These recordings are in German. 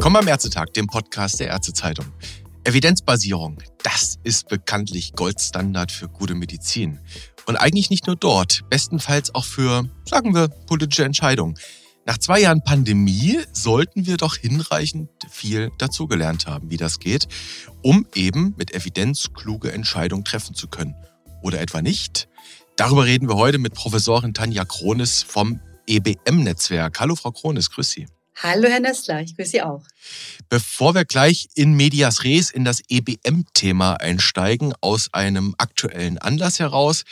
Willkommen am Ärztetag, dem Podcast der Ärztezeitung. Evidenzbasierung, das ist bekanntlich Goldstandard für gute Medizin. Und eigentlich nicht nur dort, bestenfalls auch für, sagen wir, politische Entscheidungen. Nach zwei Jahren Pandemie sollten wir doch hinreichend viel dazugelernt haben, wie das geht, um eben mit Evidenz kluge Entscheidungen treffen zu können. Oder etwa nicht? Darüber reden wir heute mit Professorin Tanja Kronis vom EBM-Netzwerk. Hallo, Frau Kronis, grüß Sie. Hallo, Herr Nestler, ich grüße Sie auch. Bevor wir gleich in Medias Res in das EBM-Thema einsteigen, aus einem aktuellen Anlass heraus,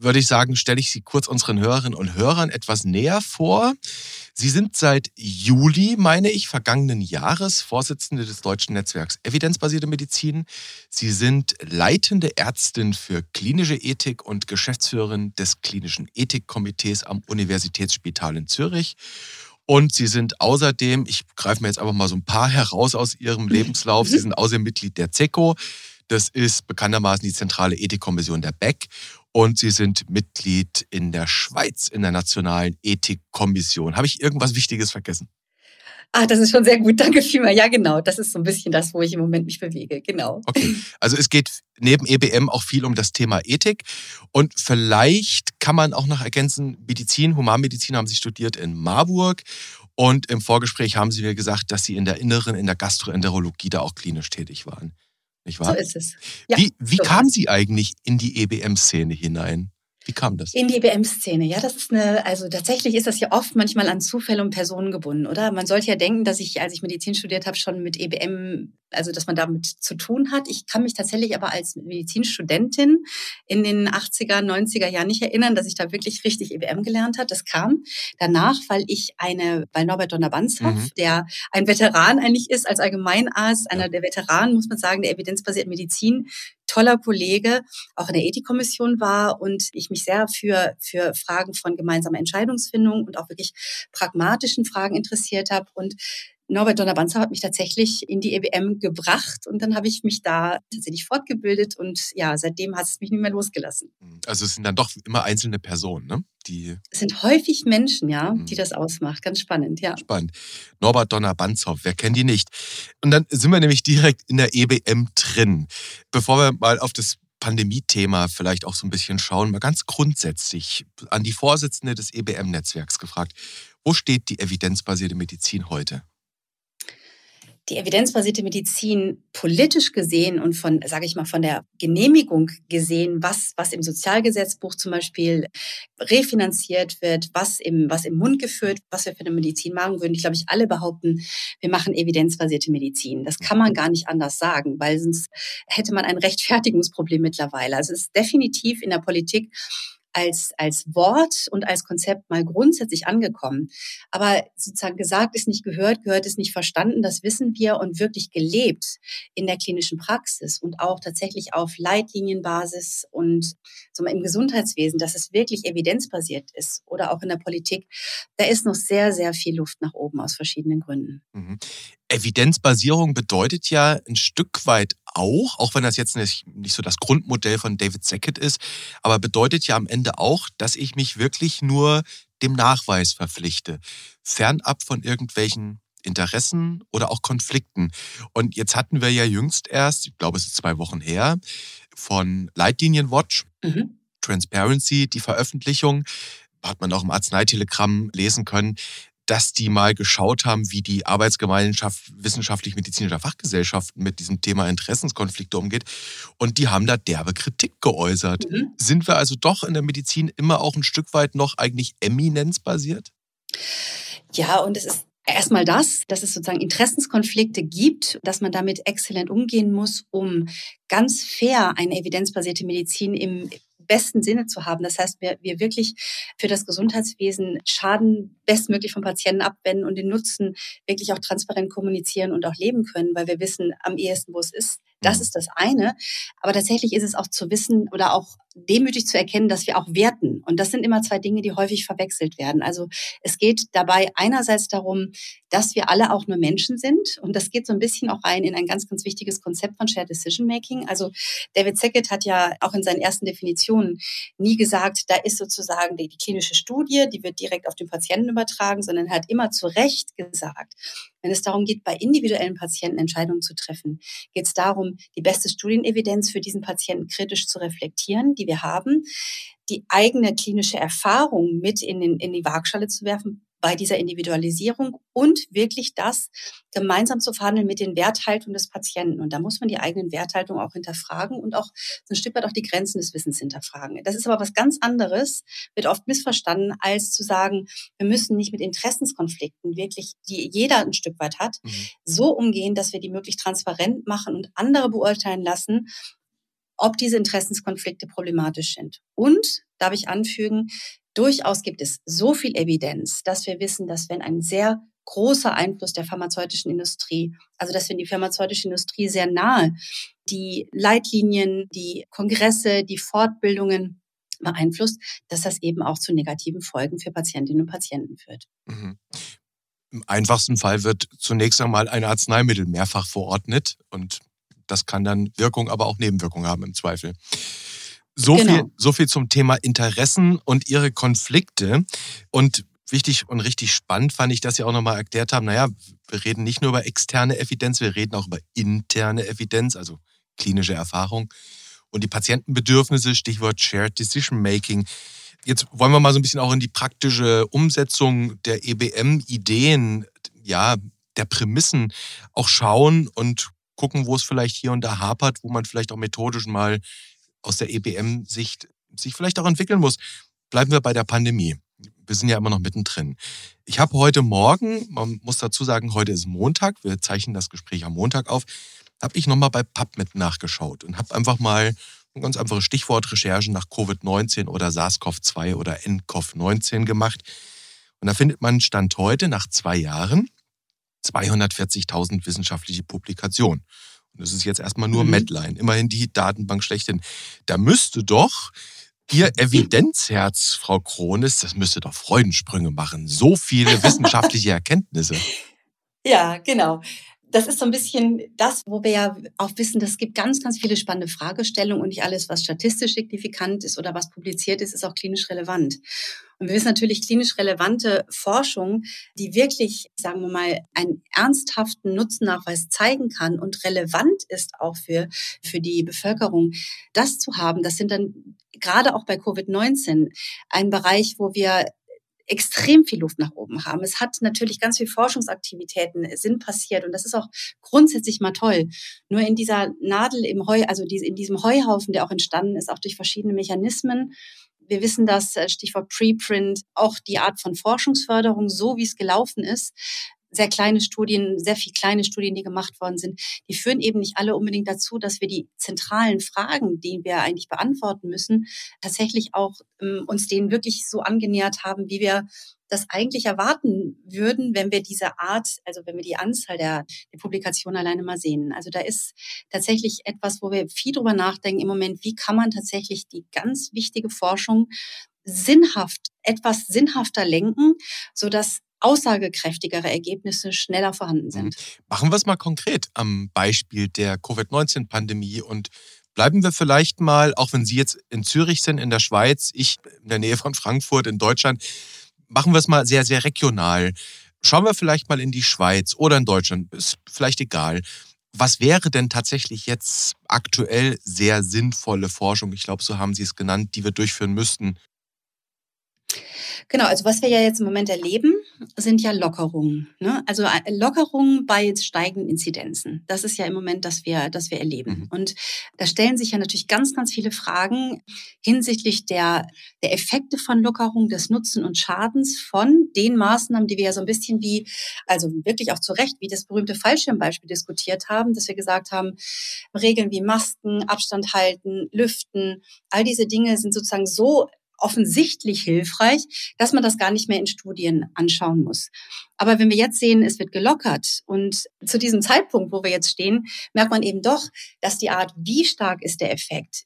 würde ich sagen, stelle ich Sie kurz unseren Hörerinnen und Hörern etwas näher vor. Sie sind seit Juli, meine ich, vergangenen Jahres Vorsitzende des Deutschen Netzwerks Evidenzbasierte Medizin. Sie sind leitende Ärztin für klinische Ethik und Geschäftsführerin des klinischen Ethikkomitees am Universitätsspital in Zürich. Und Sie sind außerdem, ich greife mir jetzt einfach mal so ein paar heraus aus Ihrem Lebenslauf, Sie sind außerdem Mitglied der ZECO. Das ist bekanntermaßen die zentrale Ethikkommission der BEC und Sie sind Mitglied in der Schweiz in der Nationalen Ethikkommission. Habe ich irgendwas Wichtiges vergessen? Ah, das ist schon sehr gut. Danke vielmals. Ja, genau. Das ist so ein bisschen das, wo ich im Moment mich bewege. Genau. Okay. Also es geht neben EBM auch viel um das Thema Ethik. Und vielleicht kann man auch noch ergänzen, Medizin, Humanmedizin haben Sie studiert in Marburg. Und im Vorgespräch haben Sie mir gesagt, dass Sie in der Inneren, in der Gastroenterologie da auch klinisch tätig waren. Nicht wahr? So ist es. Ja, wie wie so kamen Sie eigentlich in die EBM-Szene hinein? Wie kam das? In die EBM-Szene, ja, das ist eine, also tatsächlich ist das ja oft manchmal an Zufälle und Personen gebunden, oder? Man sollte ja denken, dass ich, als ich Medizin studiert habe, schon mit EBM, also dass man damit zu tun hat. Ich kann mich tatsächlich aber als Medizinstudentin in den 80er, 90er Jahren nicht erinnern, dass ich da wirklich richtig EBM gelernt habe. Das kam danach, weil ich eine, weil Norbert Donner-Banzhoff, mhm. der ein Veteran eigentlich ist, als Allgemeinarzt, einer der Veteranen, muss man sagen, der evidenzbasierten Medizin, toller Kollege, auch in der Ethikkommission war und ich mich sehr für, für Fragen von gemeinsamer Entscheidungsfindung und auch wirklich pragmatischen Fragen interessiert habe. Und Norbert Donner-Banzer hat mich tatsächlich in die EBM gebracht und dann habe ich mich da tatsächlich fortgebildet und ja, seitdem hat es mich nicht mehr losgelassen. Also es sind dann doch immer einzelne Personen, ne? Die es sind häufig Menschen, ja, die mhm. das ausmacht. Ganz spannend, ja. Spannend. Norbert Donner-Banzow, wer kennt die nicht? Und dann sind wir nämlich direkt in der EBM drin. Bevor wir mal auf das Pandemie-Thema vielleicht auch so ein bisschen schauen, mal ganz grundsätzlich an die Vorsitzende des EBM-Netzwerks gefragt. Wo steht die evidenzbasierte Medizin heute? Die evidenzbasierte Medizin politisch gesehen und von, sage ich mal, von der Genehmigung gesehen, was, was im Sozialgesetzbuch zum Beispiel refinanziert wird, was im, was im Mund geführt, was wir für eine Medizin machen würden. Ich glaube, ich alle behaupten, wir machen evidenzbasierte Medizin. Das kann man gar nicht anders sagen, weil sonst hätte man ein Rechtfertigungsproblem mittlerweile. Also es ist definitiv in der Politik als, als Wort und als Konzept mal grundsätzlich angekommen. Aber sozusagen gesagt ist nicht gehört, gehört ist nicht verstanden. Das wissen wir und wirklich gelebt in der klinischen Praxis und auch tatsächlich auf Leitlinienbasis und so im Gesundheitswesen, dass es wirklich evidenzbasiert ist oder auch in der Politik. Da ist noch sehr, sehr viel Luft nach oben aus verschiedenen Gründen. Evidenzbasierung bedeutet ja ein Stück weit auch, auch wenn das jetzt nicht, nicht so das Grundmodell von David Sackett ist, aber bedeutet ja am Ende auch, dass ich mich wirklich nur dem Nachweis verpflichte, fernab von irgendwelchen Interessen oder auch Konflikten. Und jetzt hatten wir ja jüngst erst, ich glaube es ist zwei Wochen her, von Leitlinien Watch, mhm. Transparency, die Veröffentlichung, hat man auch im Arzneitelegramm lesen können, dass die mal geschaut haben, wie die Arbeitsgemeinschaft wissenschaftlich-medizinischer Fachgesellschaften mit diesem Thema Interessenskonflikte umgeht. Und die haben da derbe Kritik geäußert. Mhm. Sind wir also doch in der Medizin immer auch ein Stück weit noch eigentlich eminenzbasiert? Ja, und es ist Erstmal das, dass es sozusagen Interessenskonflikte gibt, dass man damit exzellent umgehen muss, um ganz fair eine evidenzbasierte Medizin im besten Sinne zu haben. Das heißt, wir, wir wirklich für das Gesundheitswesen Schaden bestmöglich vom Patienten abwenden und den Nutzen wirklich auch transparent kommunizieren und auch leben können, weil wir wissen am ehesten, wo es ist. Das mhm. ist das eine. Aber tatsächlich ist es auch zu wissen oder auch demütig zu erkennen, dass wir auch werten. Und das sind immer zwei Dinge, die häufig verwechselt werden. Also es geht dabei einerseits darum, dass wir alle auch nur Menschen sind. Und das geht so ein bisschen auch rein in ein ganz, ganz wichtiges Konzept von Shared Decision Making. Also David Sackett hat ja auch in seinen ersten Definitionen nie gesagt, da ist sozusagen die, die klinische Studie, die wird direkt auf den Patienten übertragen, sondern hat immer zu Recht gesagt, Wenn es darum geht, bei individuellen Patienten Entscheidungen zu treffen, geht es darum, die beste Studienevidenz für diesen Patienten kritisch zu reflektieren, die wir haben, die eigene klinische Erfahrung mit in, den, in die Waagschale zu werfen, bei dieser Individualisierung und wirklich das gemeinsam zu verhandeln mit den Werthaltungen des Patienten. Und da muss man die eigenen Werthaltungen auch hinterfragen und auch so ein Stück weit auch die Grenzen des Wissens hinterfragen. Das ist aber was ganz anderes, wird oft missverstanden, als zu sagen, wir müssen nicht mit Interessenskonflikten wirklich, die jeder ein Stück weit hat, mhm. so umgehen, dass wir die möglichst transparent machen und andere beurteilen lassen, ob diese Interessenskonflikte problematisch sind. Und, darf ich anfügen, durchaus gibt es so viel Evidenz, dass wir wissen, dass wenn ein sehr großer Einfluss der pharmazeutischen Industrie, also dass wenn die pharmazeutische Industrie sehr nahe die Leitlinien, die Kongresse, die Fortbildungen beeinflusst, dass das eben auch zu negativen Folgen für Patientinnen und Patienten führt. Mhm. Im einfachsten Fall wird zunächst einmal ein Arzneimittel mehrfach verordnet und das kann dann Wirkung, aber auch Nebenwirkungen haben im Zweifel. So, genau. viel, so viel zum Thema Interessen und ihre Konflikte. Und wichtig und richtig spannend fand ich, dass Sie auch nochmal erklärt haben, naja, wir reden nicht nur über externe Evidenz, wir reden auch über interne Evidenz, also klinische Erfahrung. Und die Patientenbedürfnisse, Stichwort Shared Decision Making. Jetzt wollen wir mal so ein bisschen auch in die praktische Umsetzung der EBM-Ideen, ja, der Prämissen auch schauen und gucken, wo es vielleicht hier und da hapert, wo man vielleicht auch methodisch mal aus der EBM-Sicht sich vielleicht auch entwickeln muss. Bleiben wir bei der Pandemie. Wir sind ja immer noch mittendrin. Ich habe heute Morgen, man muss dazu sagen, heute ist Montag, wir zeichnen das Gespräch am Montag auf, habe ich nochmal bei PubMed nachgeschaut und habe einfach mal eine ganz einfache Stichwortrecherche nach Covid-19 oder SARS-CoV-2 oder NCOV-19 gemacht. Und da findet man Stand heute nach zwei Jahren 240.000 wissenschaftliche Publikationen. Das ist jetzt erstmal nur mhm. Medline, immerhin die Datenbank schlechthin. Da müsste doch Ihr Evidenzherz, Frau Kronis, das müsste doch Freudensprünge machen. So viele wissenschaftliche Erkenntnisse. Ja, genau das ist so ein bisschen das, wo wir ja auch wissen, es gibt ganz, ganz viele spannende Fragestellungen und nicht alles, was statistisch signifikant ist oder was publiziert ist, ist auch klinisch relevant. Und wir wissen natürlich klinisch relevante Forschung, die wirklich, sagen wir mal, einen ernsthaften Nutzennachweis zeigen kann und relevant ist auch für, für die Bevölkerung. Das zu haben, das sind dann gerade auch bei Covid-19 ein Bereich, wo wir extrem viel Luft nach oben haben. Es hat natürlich ganz viel Forschungsaktivitäten sind passiert und das ist auch grundsätzlich mal toll. Nur in dieser Nadel im Heu, also in diesem Heuhaufen, der auch entstanden ist, auch durch verschiedene Mechanismen. Wir wissen, dass äh, Stichwort Preprint auch die Art von Forschungsförderung, so wie es gelaufen ist, sehr kleine Studien, sehr viel kleine Studien, die gemacht worden sind, die führen eben nicht alle unbedingt dazu, dass wir die zentralen Fragen, die wir eigentlich beantworten müssen, tatsächlich auch ähm, uns denen wirklich so angenähert haben, wie wir das eigentlich erwarten würden, wenn wir diese Art, also wenn wir die Anzahl der, der Publikationen alleine mal sehen. Also da ist tatsächlich etwas, wo wir viel drüber nachdenken im Moment, wie kann man tatsächlich die ganz wichtige Forschung sinnhaft, etwas sinnhafter lenken, so dass aussagekräftigere Ergebnisse schneller vorhanden mhm. sind. Machen wir es mal konkret am Beispiel der Covid-19-Pandemie und bleiben wir vielleicht mal, auch wenn Sie jetzt in Zürich sind, in der Schweiz, ich in der Nähe von Frankfurt in Deutschland, machen wir es mal sehr, sehr regional. Schauen wir vielleicht mal in die Schweiz oder in Deutschland, ist vielleicht egal. Was wäre denn tatsächlich jetzt aktuell sehr sinnvolle Forschung, ich glaube, so haben Sie es genannt, die wir durchführen müssten, Genau, also was wir ja jetzt im Moment erleben, sind ja Lockerungen. Ne? Also äh, Lockerungen bei jetzt steigenden Inzidenzen. Das ist ja im Moment, das wir, das wir erleben. Mhm. Und da stellen sich ja natürlich ganz, ganz viele Fragen hinsichtlich der, der Effekte von Lockerungen, des Nutzen und Schadens von den Maßnahmen, die wir ja so ein bisschen wie, also wirklich auch zu Recht, wie das berühmte Fallschirmbeispiel diskutiert haben, dass wir gesagt haben, Regeln wie Masken, Abstand halten, Lüften, all diese Dinge sind sozusagen so offensichtlich hilfreich, dass man das gar nicht mehr in Studien anschauen muss. Aber wenn wir jetzt sehen, es wird gelockert und zu diesem Zeitpunkt, wo wir jetzt stehen, merkt man eben doch, dass die Art, wie stark ist der Effekt,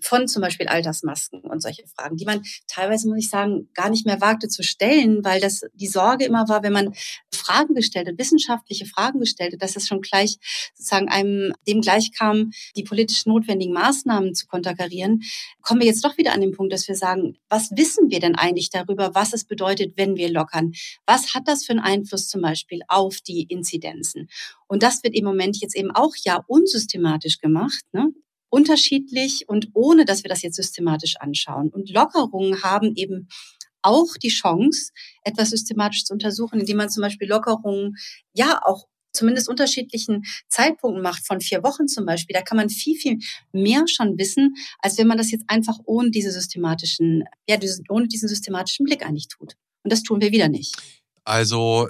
von zum Beispiel Altersmasken und solche Fragen, die man teilweise, muss ich sagen, gar nicht mehr wagte zu stellen, weil das die Sorge immer war, wenn man Fragen gestellt hat, wissenschaftliche Fragen gestellt hat, dass es schon gleich sozusagen einem dem gleich kam, die politisch notwendigen Maßnahmen zu konterkarieren, kommen wir jetzt doch wieder an den Punkt, dass wir sagen, was wissen wir denn eigentlich darüber, was es bedeutet, wenn wir lockern? Was hat das für einen Einfluss zum Beispiel auf die Inzidenzen? Und das wird im Moment jetzt eben auch ja unsystematisch gemacht. Ne? Unterschiedlich und ohne, dass wir das jetzt systematisch anschauen. Und Lockerungen haben eben auch die Chance, etwas systematisch zu untersuchen, indem man zum Beispiel Lockerungen ja auch zumindest unterschiedlichen Zeitpunkten macht, von vier Wochen zum Beispiel, da kann man viel, viel mehr schon wissen, als wenn man das jetzt einfach ohne diese systematischen, ja, ohne diesen systematischen Blick eigentlich tut. Und das tun wir wieder nicht. Also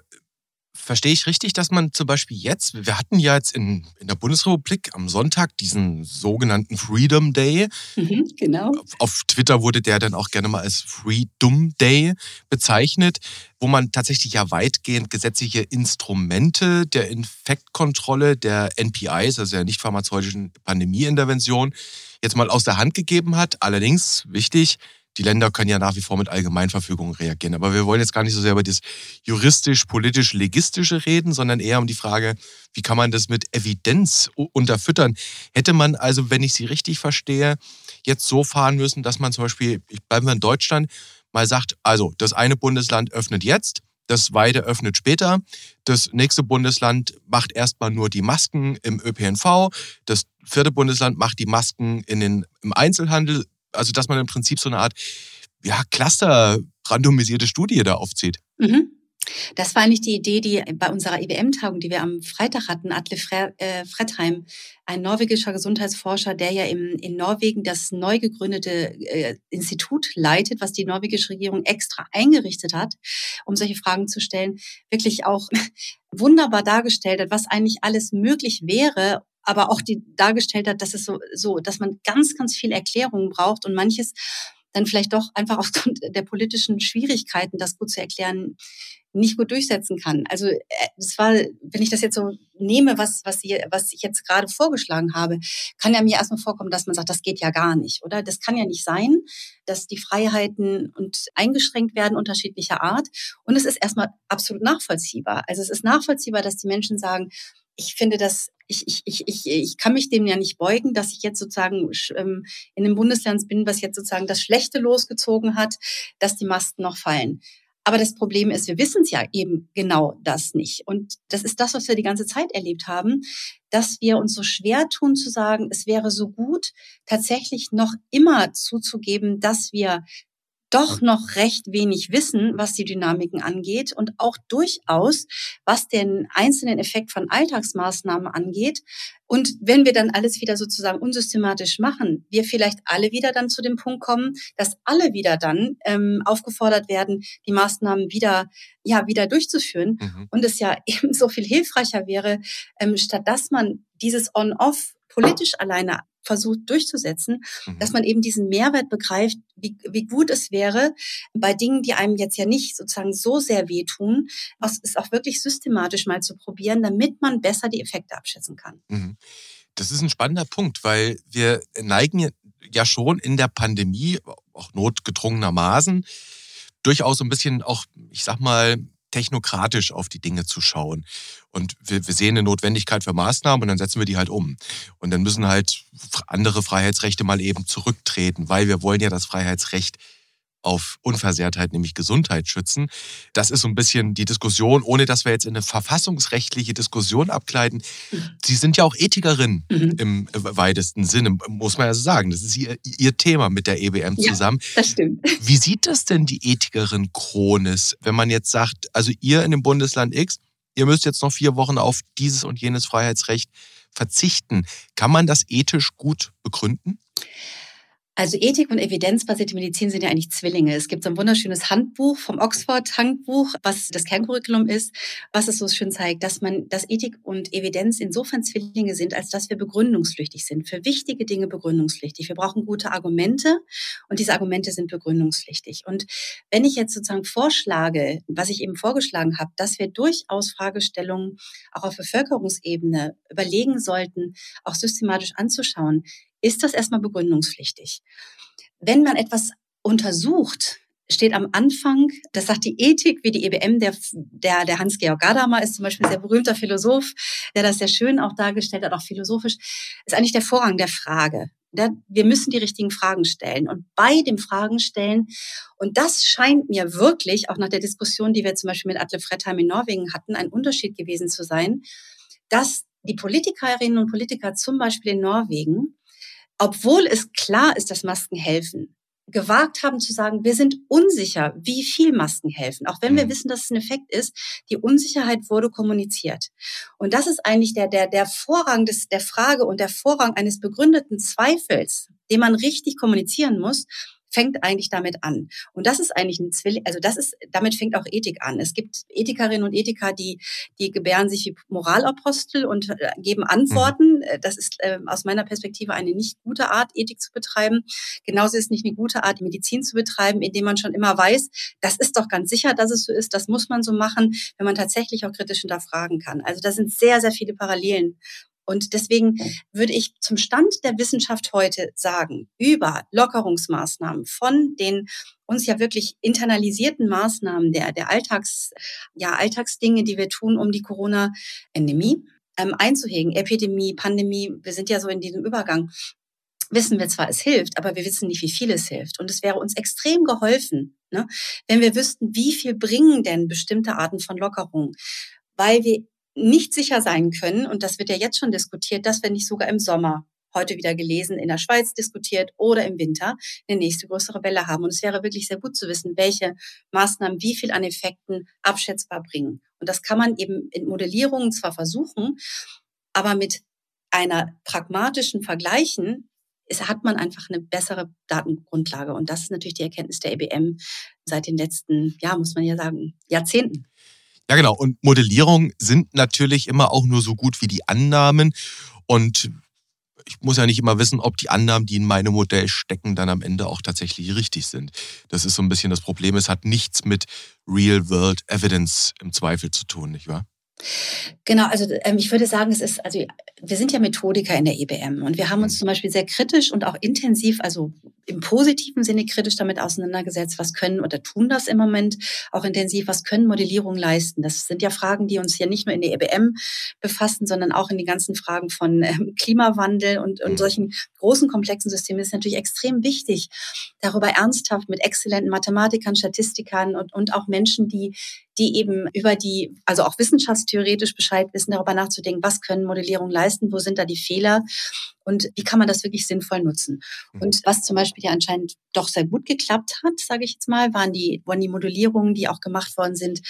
Verstehe ich richtig, dass man zum Beispiel jetzt, wir hatten ja jetzt in, in der Bundesrepublik am Sonntag diesen sogenannten Freedom Day. Mhm, genau. Auf Twitter wurde der dann auch gerne mal als Freedom Day bezeichnet, wo man tatsächlich ja weitgehend gesetzliche Instrumente der Infektkontrolle, der NPIs, also der nicht pharmazeutischen Pandemieintervention, jetzt mal aus der Hand gegeben hat. Allerdings, wichtig, die Länder können ja nach wie vor mit Allgemeinverfügungen reagieren. Aber wir wollen jetzt gar nicht so sehr über das juristisch-politisch-legistische reden, sondern eher um die Frage, wie kann man das mit Evidenz unterfüttern? Hätte man also, wenn ich Sie richtig verstehe, jetzt so fahren müssen, dass man zum Beispiel, ich bleibe in Deutschland, mal sagt, also das eine Bundesland öffnet jetzt, das zweite öffnet später. Das nächste Bundesland macht erstmal nur die Masken im ÖPNV. Das vierte Bundesland macht die Masken in den, im Einzelhandel also dass man im Prinzip so eine Art ja, Cluster-randomisierte Studie da aufzieht. Mhm. Das war eigentlich die Idee, die bei unserer IBM-Tagung, die wir am Freitag hatten, Atle äh, Fredheim, ein norwegischer Gesundheitsforscher, der ja im, in Norwegen das neu gegründete äh, Institut leitet, was die norwegische Regierung extra eingerichtet hat, um solche Fragen zu stellen, wirklich auch wunderbar dargestellt hat, was eigentlich alles möglich wäre, aber auch die dargestellt hat, dass es so, so, dass man ganz, ganz viel Erklärungen braucht und manches dann vielleicht doch einfach aufgrund der politischen Schwierigkeiten, das gut zu erklären, nicht gut durchsetzen kann. Also es war, wenn ich das jetzt so nehme, was, was, hier, was ich jetzt gerade vorgeschlagen habe, kann ja mir erstmal vorkommen, dass man sagt, das geht ja gar nicht, oder? Das kann ja nicht sein, dass die Freiheiten und eingeschränkt werden unterschiedlicher Art. Und es ist erstmal absolut nachvollziehbar. Also es ist nachvollziehbar, dass die Menschen sagen, ich finde das, ich, ich, ich, ich, ich kann mich dem ja nicht beugen, dass ich jetzt sozusagen ähm, in einem Bundesland bin, was jetzt sozusagen das Schlechte losgezogen hat, dass die Masten noch fallen. Aber das Problem ist, wir wissen es ja eben genau das nicht. Und das ist das, was wir die ganze Zeit erlebt haben, dass wir uns so schwer tun zu sagen, es wäre so gut, tatsächlich noch immer zuzugeben, dass wir doch noch recht wenig wissen, was die Dynamiken angeht und auch durchaus, was den einzelnen Effekt von Alltagsmaßnahmen angeht. Und wenn wir dann alles wieder sozusagen unsystematisch machen, wir vielleicht alle wieder dann zu dem Punkt kommen, dass alle wieder dann ähm, aufgefordert werden, die Maßnahmen wieder ja wieder durchzuführen mhm. und es ja eben so viel hilfreicher wäre, ähm, statt dass man dieses On-Off politisch alleine versucht durchzusetzen, mhm. dass man eben diesen Mehrwert begreift, wie, wie gut es wäre, bei Dingen, die einem jetzt ja nicht sozusagen so sehr wehtun, was es auch wirklich systematisch mal zu probieren, damit man besser die Effekte abschätzen kann. Mhm. Das ist ein spannender Punkt, weil wir neigen ja schon in der Pandemie, auch notgedrungenermaßen, durchaus so ein bisschen auch, ich sag mal, technokratisch auf die Dinge zu schauen. Und wir, wir sehen eine Notwendigkeit für Maßnahmen und dann setzen wir die halt um. Und dann müssen halt andere Freiheitsrechte mal eben zurücktreten, weil wir wollen ja das Freiheitsrecht auf Unversehrtheit, nämlich Gesundheit schützen. Das ist so ein bisschen die Diskussion, ohne dass wir jetzt in eine verfassungsrechtliche Diskussion abgleiten. Sie sind ja auch Ethikerin mhm. im weitesten Sinne, muss man ja so sagen. Das ist ihr, ihr Thema mit der EBM zusammen. Ja, das stimmt. Wie sieht das denn die Ethikerin Kronis, wenn man jetzt sagt, also ihr in dem Bundesland X, ihr müsst jetzt noch vier Wochen auf dieses und jenes Freiheitsrecht verzichten. Kann man das ethisch gut begründen? Also Ethik und evidenzbasierte Medizin sind ja eigentlich Zwillinge. Es gibt so ein wunderschönes Handbuch vom Oxford-Handbuch, was das Kerncurriculum ist, was es so schön zeigt, dass man, dass Ethik und Evidenz insofern Zwillinge sind, als dass wir begründungspflichtig sind. Für wichtige Dinge begründungspflichtig. Wir brauchen gute Argumente und diese Argumente sind begründungspflichtig. Und wenn ich jetzt sozusagen vorschlage, was ich eben vorgeschlagen habe, dass wir durchaus Fragestellungen auch auf Bevölkerungsebene überlegen sollten, auch systematisch anzuschauen, ist das erstmal begründungspflichtig. Wenn man etwas untersucht, steht am Anfang, das sagt die Ethik, wie die EBM, der, der, der Hans-Georg Gadamer ist zum Beispiel ein sehr berühmter Philosoph, der das sehr schön auch dargestellt hat, auch philosophisch, ist eigentlich der Vorrang der Frage. Wir müssen die richtigen Fragen stellen. Und bei dem Fragen stellen, und das scheint mir wirklich, auch nach der Diskussion, die wir zum Beispiel mit Atle Fredheim in Norwegen hatten, ein Unterschied gewesen zu sein, dass die Politikerinnen und Politiker zum Beispiel in Norwegen, obwohl es klar ist, dass Masken helfen, gewagt haben zu sagen, wir sind unsicher, wie viel Masken helfen. Auch wenn wir mhm. wissen, dass es ein Effekt ist, die Unsicherheit wurde kommuniziert. Und das ist eigentlich der, der, der Vorrang des, der Frage und der Vorrang eines begründeten Zweifels, den man richtig kommunizieren muss, fängt eigentlich damit an. Und das ist eigentlich ein Zwilling, also das ist, damit fängt auch Ethik an. Es gibt Ethikerinnen und Ethiker, die, die gebären sich wie Moralapostel und äh, geben Antworten. Mhm. Das ist äh, aus meiner Perspektive eine nicht gute Art, Ethik zu betreiben. Genauso ist es nicht eine gute Art, Medizin zu betreiben, indem man schon immer weiß, das ist doch ganz sicher, dass es so ist, das muss man so machen, wenn man tatsächlich auch kritisch hinterfragen kann. Also da sind sehr, sehr viele Parallelen und deswegen würde ich zum Stand der Wissenschaft heute sagen, über Lockerungsmaßnahmen von den uns ja wirklich internalisierten Maßnahmen der, der Alltags, ja, Alltagsdinge, die wir tun, um die Corona-Endemie ähm, einzuhegen, Epidemie, Pandemie, wir sind ja so in diesem Übergang, wissen wir zwar, es hilft, aber wir wissen nicht, wie viel es hilft. Und es wäre uns extrem geholfen, ne, wenn wir wüssten, wie viel bringen denn bestimmte Arten von Lockerungen, weil wir nicht sicher sein können, und das wird ja jetzt schon diskutiert, dass wir nicht sogar im Sommer heute wieder gelesen, in der Schweiz diskutiert oder im Winter eine nächste größere Welle haben. Und es wäre wirklich sehr gut zu wissen, welche Maßnahmen wie viel an Effekten abschätzbar bringen. Und das kann man eben in Modellierungen zwar versuchen, aber mit einer pragmatischen Vergleichen ist, hat man einfach eine bessere Datengrundlage. Und das ist natürlich die Erkenntnis der EBM seit den letzten, ja, muss man ja sagen, Jahrzehnten. Ja, genau. Und Modellierungen sind natürlich immer auch nur so gut wie die Annahmen. Und ich muss ja nicht immer wissen, ob die Annahmen, die in meinem Modell stecken, dann am Ende auch tatsächlich richtig sind. Das ist so ein bisschen das Problem. Es hat nichts mit Real-World Evidence im Zweifel zu tun, nicht wahr? Genau, also ähm, ich würde sagen, es ist, also wir sind ja Methodiker in der EBM und wir haben uns mhm. zum Beispiel sehr kritisch und auch intensiv, also im positiven Sinne kritisch damit auseinandergesetzt, was können oder tun das im Moment auch intensiv, was können Modellierungen leisten. Das sind ja Fragen, die uns ja nicht nur in der EBM befassen, sondern auch in die ganzen Fragen von ähm, Klimawandel und, und mhm. solchen großen, komplexen Systemen. Es ist natürlich extrem wichtig, darüber ernsthaft mit exzellenten Mathematikern, Statistikern und, und auch Menschen, die die eben über die, also auch wissenschaftstheoretisch Bescheid wissen, darüber nachzudenken, was können Modellierungen leisten, wo sind da die Fehler und wie kann man das wirklich sinnvoll nutzen. Mhm. Und was zum Beispiel ja anscheinend doch sehr gut geklappt hat, sage ich jetzt mal, waren die, waren die Modellierungen, die auch gemacht worden sind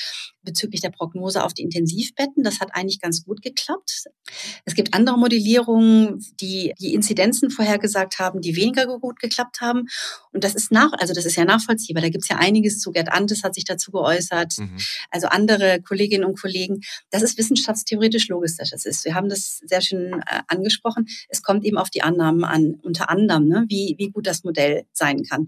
bezüglich der Prognose auf die Intensivbetten. Das hat eigentlich ganz gut geklappt. Es gibt andere Modellierungen, die die Inzidenzen vorhergesagt haben, die weniger gut geklappt haben. Und das ist nach, also das ist ja nachvollziehbar. Da gibt es ja einiges zu. Gerd Antes hat sich dazu geäußert. Mhm. Also andere Kolleginnen und Kollegen. Das ist wissenschaftstheoretisch logisch. Das ist, wir haben das sehr schön äh, angesprochen. Es kommt eben auf die Annahmen an, unter anderem, ne, wie, wie gut das Modell sein kann.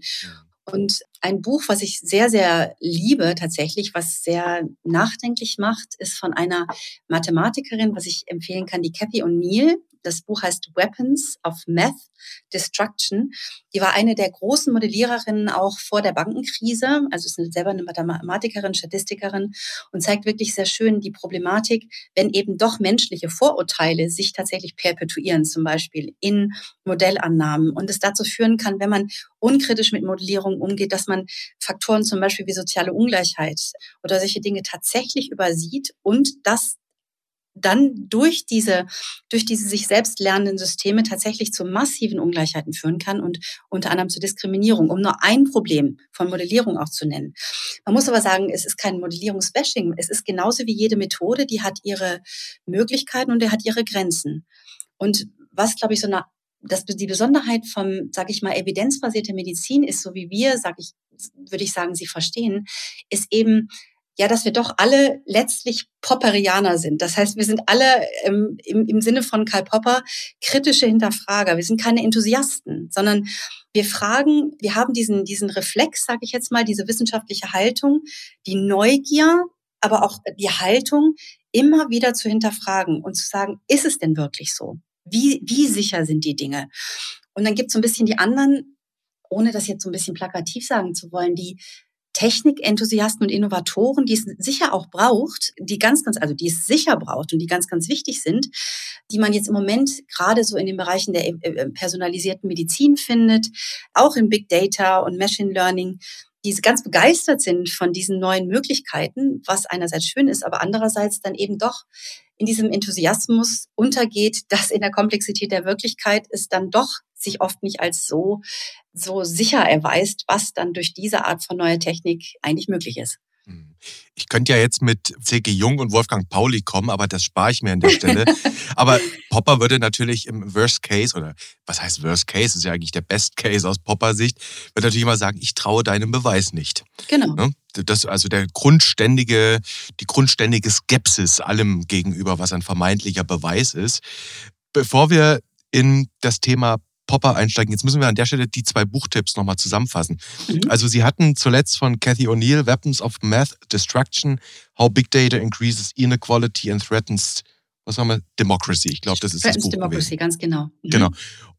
Und ein Buch, was ich sehr, sehr liebe tatsächlich, was sehr nachdenklich macht, ist von einer Mathematikerin, was ich empfehlen kann, die Kathy O'Neill. Das Buch heißt Weapons of Math Destruction. Die war eine der großen Modelliererinnen auch vor der Bankenkrise. Also ist selber eine Mathematikerin, Statistikerin und zeigt wirklich sehr schön die Problematik, wenn eben doch menschliche Vorurteile sich tatsächlich perpetuieren, zum Beispiel in Modellannahmen und es dazu führen kann, wenn man unkritisch mit Modellierung umgeht, dass man Faktoren zum Beispiel wie soziale Ungleichheit oder solche Dinge tatsächlich übersieht und das dann durch diese, durch diese sich selbst lernenden Systeme tatsächlich zu massiven Ungleichheiten führen kann und unter anderem zu Diskriminierung, um nur ein Problem von Modellierung auch zu nennen. Man muss aber sagen, es ist kein Modellierungsbashing. Es ist genauso wie jede Methode, die hat ihre Möglichkeiten und die hat ihre Grenzen. Und was, glaube ich, so eine das, die Besonderheit vom, sage ich mal, evidenzbasierte Medizin ist, so wie wir, sage ich, würde ich sagen, sie verstehen, ist eben, ja, dass wir doch alle letztlich Popperianer sind. Das heißt, wir sind alle ähm, im, im Sinne von Karl Popper kritische Hinterfrager. Wir sind keine Enthusiasten, sondern wir fragen, wir haben diesen, diesen Reflex, sage ich jetzt mal, diese wissenschaftliche Haltung, die Neugier, aber auch die Haltung, immer wieder zu hinterfragen und zu sagen, ist es denn wirklich so? Wie, wie sicher sind die Dinge? Und dann gibt es so ein bisschen die anderen, ohne das jetzt so ein bisschen plakativ sagen zu wollen, die Technikenthusiasten und Innovatoren, die es sicher auch braucht, die ganz, ganz, also die es sicher braucht und die ganz, ganz wichtig sind, die man jetzt im Moment gerade so in den Bereichen der äh, äh, personalisierten Medizin findet, auch in Big Data und Machine Learning, die ganz begeistert sind von diesen neuen Möglichkeiten, was einerseits schön ist, aber andererseits dann eben doch in diesem Enthusiasmus untergeht, dass in der Komplexität der Wirklichkeit es dann doch sich oft nicht als so, so sicher erweist, was dann durch diese Art von neuer Technik eigentlich möglich ist. Hm. Ich könnte ja jetzt mit C.G. Jung und Wolfgang Pauli kommen, aber das spare ich mir an der Stelle. aber Popper würde natürlich im Worst Case, oder was heißt Worst Case, ist ja eigentlich der Best Case aus Popper Sicht, würde natürlich immer sagen, ich traue deinem Beweis nicht. Genau. Ne? Das, also der grundständige, die grundständige Skepsis allem gegenüber, was ein vermeintlicher Beweis ist. Bevor wir in das Thema Popper einsteigen. Jetzt müssen wir an der Stelle die zwei Buchtipps nochmal zusammenfassen. Mhm. Also Sie hatten zuletzt von Cathy O'Neill Weapons of Math Destruction, How Big Data Increases Inequality and Threatens, was haben wir? Democracy. Ich glaube, das ist Threatens das Buch Democracy, gewesen. ganz genau. Mhm. Genau.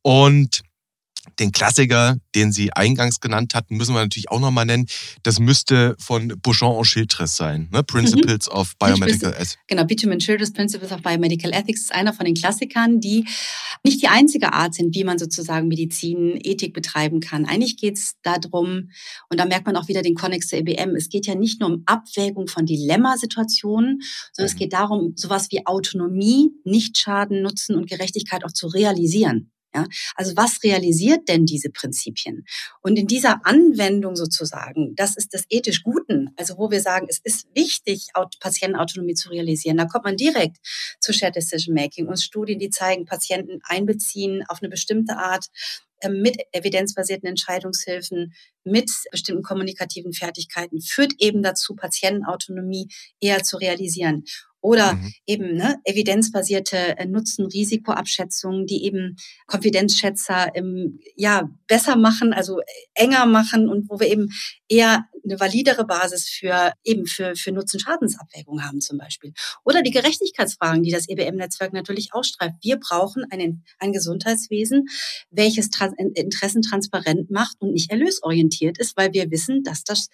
Und den Klassiker, den Sie eingangs genannt hatten, müssen wir natürlich auch nochmal nennen. Das müsste von Bouchon und Childress sein, ne? Principles mhm. of Biomedical Ethics. Genau, Bitumen Childress Principles of Biomedical Ethics ist einer von den Klassikern, die nicht die einzige Art sind, wie man sozusagen Medizin, Ethik betreiben kann. Eigentlich geht es darum, und da merkt man auch wieder den Konnex zur EBM, es geht ja nicht nur um Abwägung von Dilemmasituationen, sondern mhm. es geht darum, sowas wie Autonomie, Nichtschaden, Nutzen und Gerechtigkeit auch zu realisieren. Ja, also was realisiert denn diese Prinzipien? Und in dieser Anwendung sozusagen, das ist das ethisch Guten, also wo wir sagen, es ist wichtig, Patientenautonomie zu realisieren. Da kommt man direkt zu Shared Decision Making und Studien, die zeigen, Patienten einbeziehen auf eine bestimmte Art ähm, mit evidenzbasierten Entscheidungshilfen, mit bestimmten kommunikativen Fertigkeiten, führt eben dazu, Patientenautonomie eher zu realisieren. Oder mhm. eben ne, evidenzbasierte äh, Nutzen-Risikoabschätzungen, die eben Konfidenzschätzer ähm, ja besser machen, also äh, enger machen und wo wir eben eher eine validere Basis für eben für, für Nutzen-Schadensabwägung haben zum Beispiel. Oder die Gerechtigkeitsfragen, die das EBM-Netzwerk natürlich ausstreift. Wir brauchen einen, ein Gesundheitswesen, welches Trans Interessen transparent macht und nicht erlösorientiert ist, weil wir wissen, dass das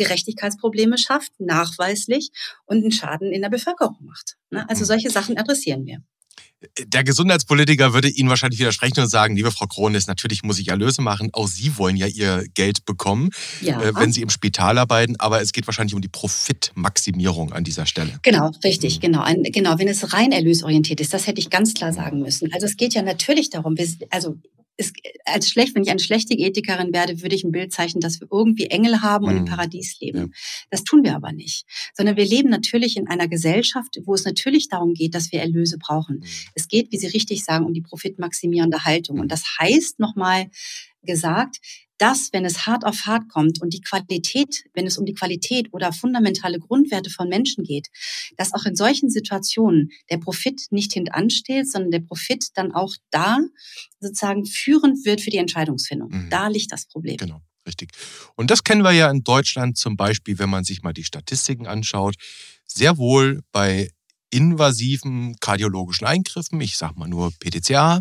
Gerechtigkeitsprobleme schafft, nachweislich und einen Schaden in der Bevölkerung macht. Ne? Also mhm. solche Sachen adressieren wir. Der Gesundheitspolitiker würde Ihnen wahrscheinlich widersprechen und sagen, liebe Frau Kronis, natürlich muss ich Erlöse machen. Auch Sie wollen ja Ihr Geld bekommen, ja. äh, wenn Sie im Spital arbeiten. Aber es geht wahrscheinlich um die Profitmaximierung an dieser Stelle. Genau, richtig, mhm. genau. Ein, genau, wenn es rein erlösorientiert ist, das hätte ich ganz klar sagen müssen. Also es geht ja natürlich darum, also ist als schlecht, wenn ich eine schlechte Ethikerin werde, würde ich ein Bild zeichnen, dass wir irgendwie Engel haben und im mhm. Paradies leben. Ja. Das tun wir aber nicht, sondern wir leben natürlich in einer Gesellschaft, wo es natürlich darum geht, dass wir Erlöse brauchen. Mhm. Es geht, wie Sie richtig sagen, um die profitmaximierende Haltung. Und das heißt nochmal gesagt, dass, wenn es hart auf hart kommt und die Qualität, wenn es um die Qualität oder fundamentale Grundwerte von Menschen geht, dass auch in solchen Situationen der Profit nicht hintansteht, sondern der Profit dann auch da sozusagen führend wird für die Entscheidungsfindung. Mhm. Da liegt das Problem. Genau. Richtig. Und das kennen wir ja in Deutschland zum Beispiel, wenn man sich mal die Statistiken anschaut, sehr wohl bei invasiven kardiologischen Eingriffen, ich sag mal nur PTCA,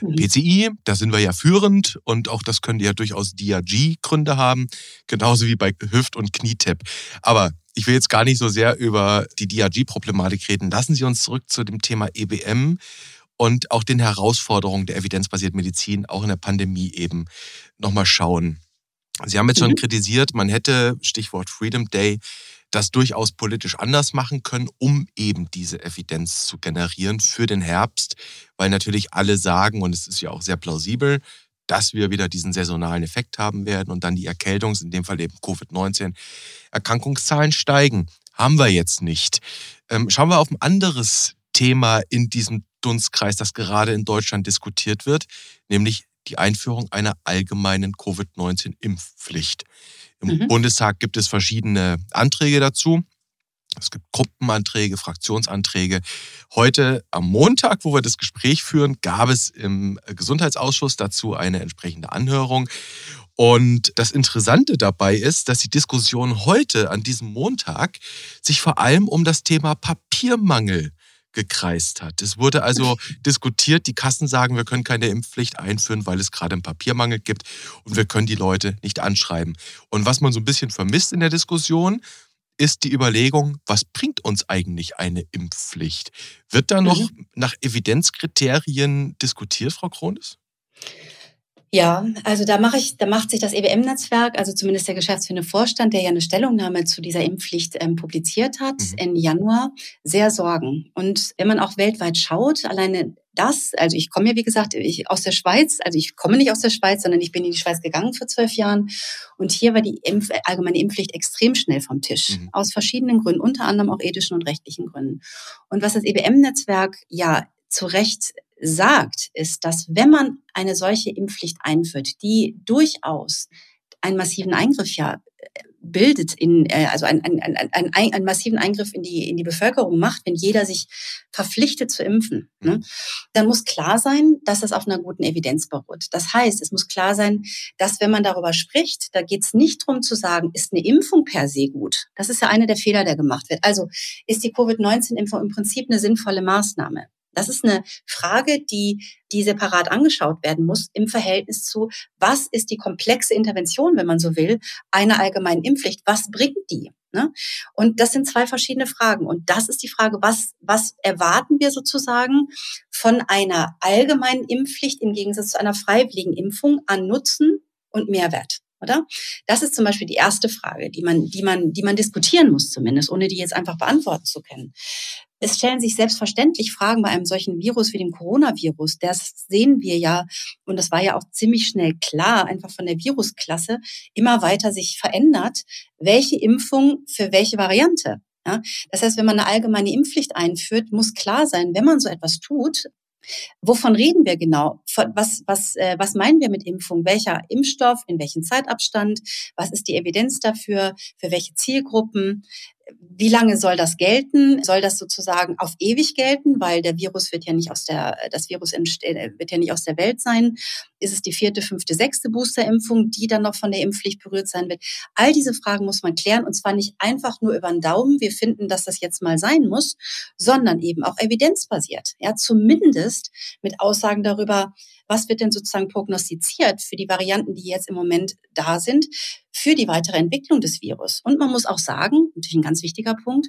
mhm. PCI, da sind wir ja führend und auch das könnte ja durchaus DRG-Gründe haben, genauso wie bei Hüft- und Knietap. Aber ich will jetzt gar nicht so sehr über die DRG-Problematik reden. Lassen Sie uns zurück zu dem Thema EBM und auch den Herausforderungen der evidenzbasierten Medizin, auch in der Pandemie eben, nochmal schauen. Sie haben jetzt schon mhm. kritisiert, man hätte, Stichwort Freedom Day, das durchaus politisch anders machen können, um eben diese Evidenz zu generieren für den Herbst, weil natürlich alle sagen, und es ist ja auch sehr plausibel, dass wir wieder diesen saisonalen Effekt haben werden und dann die Erkältungs-, in dem Fall eben Covid-19, Erkrankungszahlen steigen. Haben wir jetzt nicht. Ähm, schauen wir auf ein anderes Thema in diesem Dunstkreis, das gerade in Deutschland diskutiert wird, nämlich die Einführung einer allgemeinen Covid-19-Impfpflicht. Im mhm. Bundestag gibt es verschiedene Anträge dazu. Es gibt Gruppenanträge, Fraktionsanträge. Heute am Montag, wo wir das Gespräch führen, gab es im Gesundheitsausschuss dazu eine entsprechende Anhörung. Und das Interessante dabei ist, dass die Diskussion heute an diesem Montag sich vor allem um das Thema Papiermangel gekreist hat. Es wurde also diskutiert, die Kassen sagen, wir können keine Impfpflicht einführen, weil es gerade einen Papiermangel gibt und wir können die Leute nicht anschreiben. Und was man so ein bisschen vermisst in der Diskussion, ist die Überlegung, was bringt uns eigentlich eine Impfpflicht? Wird da noch mhm. nach Evidenzkriterien diskutiert, Frau Kronis? Ja, also da mache ich, da macht sich das EBM-Netzwerk, also zumindest der geschäftsführende Vorstand, der ja eine Stellungnahme zu dieser Impfpflicht ähm, publiziert hat mhm. im Januar, sehr Sorgen. Und wenn man auch weltweit schaut, alleine das, also ich komme ja, wie gesagt, ich, aus der Schweiz, also ich komme nicht aus der Schweiz, sondern ich bin in die Schweiz gegangen vor zwölf Jahren. Und hier war die Impf, allgemeine Impfpflicht extrem schnell vom Tisch. Mhm. Aus verschiedenen Gründen, unter anderem auch ethischen und rechtlichen Gründen. Und was das EBM-Netzwerk ja zu Recht sagt, ist, dass wenn man eine solche Impfpflicht einführt, die durchaus einen massiven Eingriff ja äh, bildet, in, äh, also einen, einen, einen, einen massiven Eingriff in die, in die Bevölkerung macht, wenn jeder sich verpflichtet zu impfen, ne, mhm. dann muss klar sein, dass das auf einer guten Evidenz beruht. Das heißt, es muss klar sein, dass wenn man darüber spricht, da geht es nicht darum zu sagen, ist eine Impfung per se gut. Das ist ja einer der Fehler, der gemacht wird. Also ist die Covid-19-Impfung im Prinzip eine sinnvolle Maßnahme. Das ist eine Frage, die, die separat angeschaut werden muss im Verhältnis zu, was ist die komplexe Intervention, wenn man so will, einer allgemeinen Impfpflicht? Was bringt die? Ne? Und das sind zwei verschiedene Fragen. Und das ist die Frage, was, was erwarten wir sozusagen von einer allgemeinen Impfpflicht im Gegensatz zu einer freiwilligen Impfung an Nutzen und Mehrwert? Oder? Das ist zum Beispiel die erste Frage, die man, die man, die man diskutieren muss zumindest, ohne die jetzt einfach beantworten zu können. Es stellen sich selbstverständlich Fragen bei einem solchen Virus wie dem Coronavirus. Das sehen wir ja, und das war ja auch ziemlich schnell klar, einfach von der Virusklasse immer weiter sich verändert, welche Impfung für welche Variante. Ja, das heißt, wenn man eine allgemeine Impfpflicht einführt, muss klar sein, wenn man so etwas tut, Wovon reden wir genau? Was, was, äh, was meinen wir mit Impfung? Welcher Impfstoff? In welchem Zeitabstand? Was ist die Evidenz dafür? Für welche Zielgruppen? Wie lange soll das gelten? Soll das sozusagen auf ewig gelten? Weil der Virus wird ja nicht aus der, das Virus äh, wird ja nicht aus der Welt sein. Ist es die vierte, fünfte, sechste Boosterimpfung, die dann noch von der Impfpflicht berührt sein wird? All diese Fragen muss man klären und zwar nicht einfach nur über den Daumen. Wir finden, dass das jetzt mal sein muss, sondern eben auch evidenzbasiert. Ja, zumindest mit Aussagen darüber, was wird denn sozusagen prognostiziert für die Varianten, die jetzt im Moment da sind, für die weitere Entwicklung des Virus. Und man muss auch sagen, natürlich ein ganz wichtiger Punkt,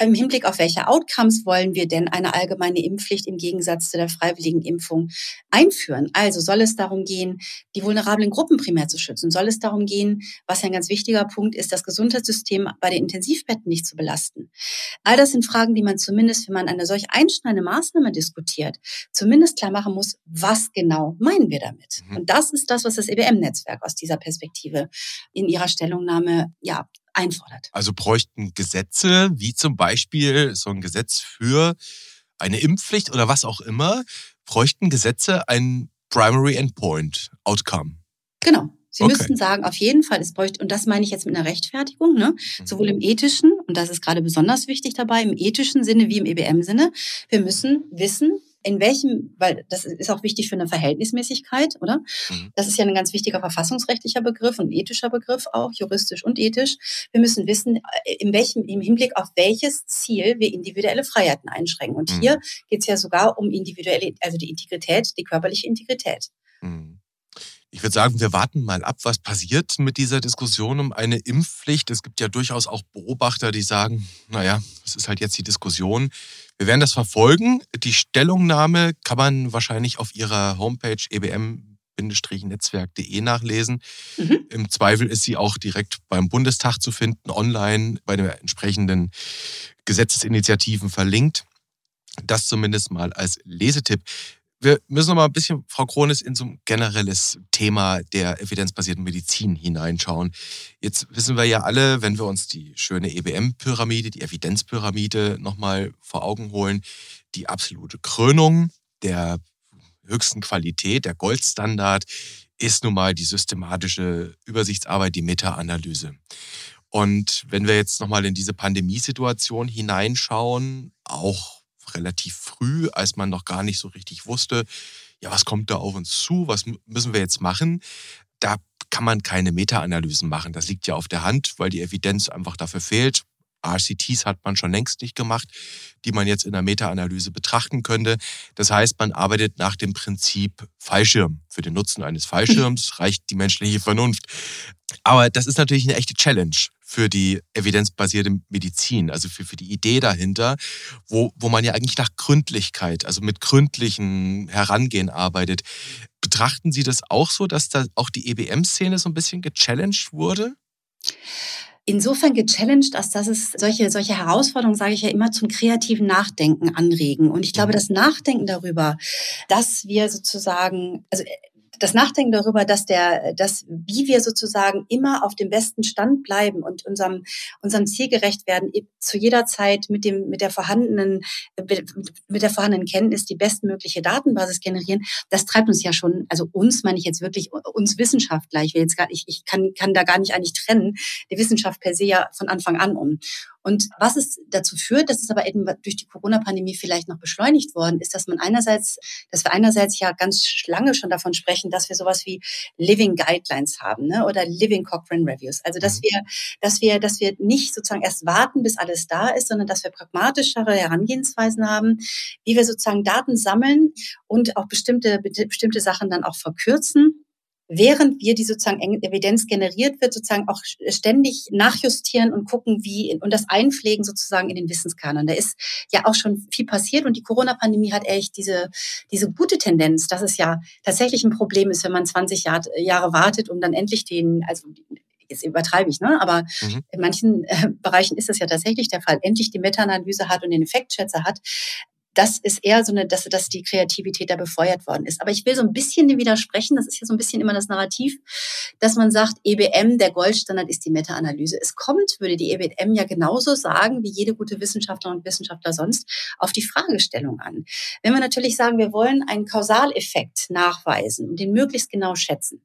im Hinblick auf welche Outcomes wollen wir denn eine allgemeine Impfpflicht im Gegensatz zu der freiwilligen Impfung einführen? Also soll es darum gehen, die vulnerablen Gruppen primär zu schützen? Soll es darum gehen, was ja ein ganz wichtiger Punkt ist, das Gesundheitssystem bei den Intensivbetten nicht zu belasten? All das sind Fragen, die man zumindest, wenn man eine solch einschneidende Maßnahme diskutiert, zumindest klar machen muss, was genau meinen wir damit? Mhm. Und das ist das, was das EBM-Netzwerk aus dieser Perspektive in ihrer Stellungnahme ja einfordert. Also bräuchten Gesetze, wie zum Beispiel so ein Gesetz für eine Impfpflicht oder was auch immer, bräuchten Gesetze ein Primary Endpoint Outcome. Genau. Sie okay. müssten sagen, auf jeden Fall, es bräuchte, und das meine ich jetzt mit einer Rechtfertigung, ne? Mhm. sowohl im ethischen, und das ist gerade besonders wichtig dabei, im ethischen Sinne wie im EBM-Sinne, wir müssen wissen, in welchem, weil das ist auch wichtig für eine Verhältnismäßigkeit, oder? Mhm. Das ist ja ein ganz wichtiger verfassungsrechtlicher Begriff und ethischer Begriff auch, juristisch und ethisch. Wir müssen wissen, äh, in welchem, im Hinblick auf welches Ziel wir individuelle Freiheiten einschränken. Und mhm. hier geht es ja sogar um individuelle, also die Integrität, die körperliche Integrität. Mhm. Ich würde sagen, wir warten mal ab, was passiert mit dieser Diskussion um eine Impfpflicht. Es gibt ja durchaus auch Beobachter, die sagen, naja, das ist halt jetzt die Diskussion. Wir werden das verfolgen. Die Stellungnahme kann man wahrscheinlich auf ihrer Homepage ebm-netzwerk.de nachlesen. Mhm. Im Zweifel ist sie auch direkt beim Bundestag zu finden, online bei den entsprechenden Gesetzesinitiativen verlinkt. Das zumindest mal als Lesetipp wir müssen noch mal ein bisschen, Frau Kronis, in so ein generelles Thema der evidenzbasierten Medizin hineinschauen. Jetzt wissen wir ja alle, wenn wir uns die schöne EBM-Pyramide, die Evidenzpyramide nochmal vor Augen holen, die absolute Krönung der höchsten Qualität, der Goldstandard, ist nun mal die systematische Übersichtsarbeit, die Meta-Analyse. Und wenn wir jetzt nochmal in diese Pandemiesituation hineinschauen, auch relativ früh, als man noch gar nicht so richtig wusste, ja, was kommt da auf uns zu, was müssen wir jetzt machen, da kann man keine Meta-Analysen machen. Das liegt ja auf der Hand, weil die Evidenz einfach dafür fehlt. RCTs hat man schon längst nicht gemacht, die man jetzt in der Meta-Analyse betrachten könnte. Das heißt, man arbeitet nach dem Prinzip Fallschirm. Für den Nutzen eines Fallschirms reicht die menschliche Vernunft. Aber das ist natürlich eine echte Challenge für die evidenzbasierte Medizin, also für, für die Idee dahinter, wo, wo man ja eigentlich nach Gründlichkeit, also mit gründlichen Herangehen arbeitet. Betrachten Sie das auch so, dass da auch die EBM-Szene so ein bisschen gechallenged wurde? insofern gechallenged, als dass es solche, solche Herausforderungen, sage ich ja immer, zum kreativen Nachdenken anregen. Und ich glaube, mhm. das Nachdenken darüber, dass wir sozusagen, also das Nachdenken darüber, dass der, dass, wie wir sozusagen immer auf dem besten Stand bleiben und unserem, unserem Ziel gerecht werden, zu jeder Zeit mit dem, mit der vorhandenen, mit der vorhandenen Kenntnis die bestmögliche Datenbasis generieren, das treibt uns ja schon, also uns meine ich jetzt wirklich, uns Wissenschaftler, ich will jetzt gar nicht, ich kann, kann da gar nicht eigentlich trennen, die Wissenschaft per se ja von Anfang an um. Und was es dazu führt, dass es aber eben durch die Corona-Pandemie vielleicht noch beschleunigt worden ist, dass man einerseits, dass wir einerseits ja ganz lange schon davon sprechen, dass wir sowas wie Living Guidelines haben, ne? oder Living Cochrane Reviews. Also, dass mhm. wir, dass wir, dass wir nicht sozusagen erst warten, bis alles da ist, sondern dass wir pragmatischere Herangehensweisen haben, wie wir sozusagen Daten sammeln und auch bestimmte, bestimmte Sachen dann auch verkürzen während wir die sozusagen Evidenz generiert wird, sozusagen auch ständig nachjustieren und gucken, wie und das einpflegen sozusagen in den Wissenskanon. Da ist ja auch schon viel passiert und die Corona-Pandemie hat echt diese, diese gute Tendenz, dass es ja tatsächlich ein Problem ist, wenn man 20 Jahr, Jahre wartet, um dann endlich den, also jetzt übertreibe ich, ne? aber mhm. in manchen äh, Bereichen ist das ja tatsächlich der Fall, endlich die Meta-Analyse hat und den Effektschätzer hat, das ist eher so eine, dass, dass die Kreativität da befeuert worden ist. Aber ich will so ein bisschen widersprechen, das ist ja so ein bisschen immer das Narrativ, dass man sagt, EBM, der Goldstandard ist die Meta-Analyse. Es kommt, würde die EBM ja genauso sagen, wie jede gute Wissenschaftlerin und Wissenschaftler sonst, auf die Fragestellung an. Wenn wir natürlich sagen, wir wollen einen Kausaleffekt nachweisen und den möglichst genau schätzen,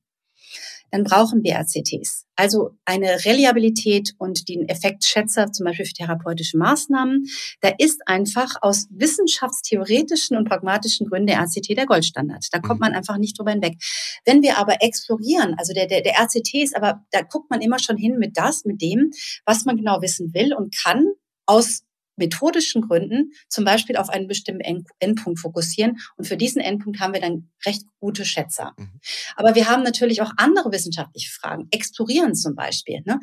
dann brauchen wir RCTs. Also eine Reliabilität und den Effektschätzer zum Beispiel für therapeutische Maßnahmen. Da ist einfach aus wissenschaftstheoretischen und pragmatischen Gründen der RCT der Goldstandard. Da kommt mhm. man einfach nicht drüber hinweg. Wenn wir aber explorieren, also der, der, der RCT ist aber, da guckt man immer schon hin mit das, mit dem, was man genau wissen will und kann aus methodischen Gründen zum Beispiel auf einen bestimmten Endpunkt fokussieren. Und für diesen Endpunkt haben wir dann recht gute Schätzer. Mhm. Aber wir haben natürlich auch andere wissenschaftliche Fragen. Explorieren zum Beispiel. Ne?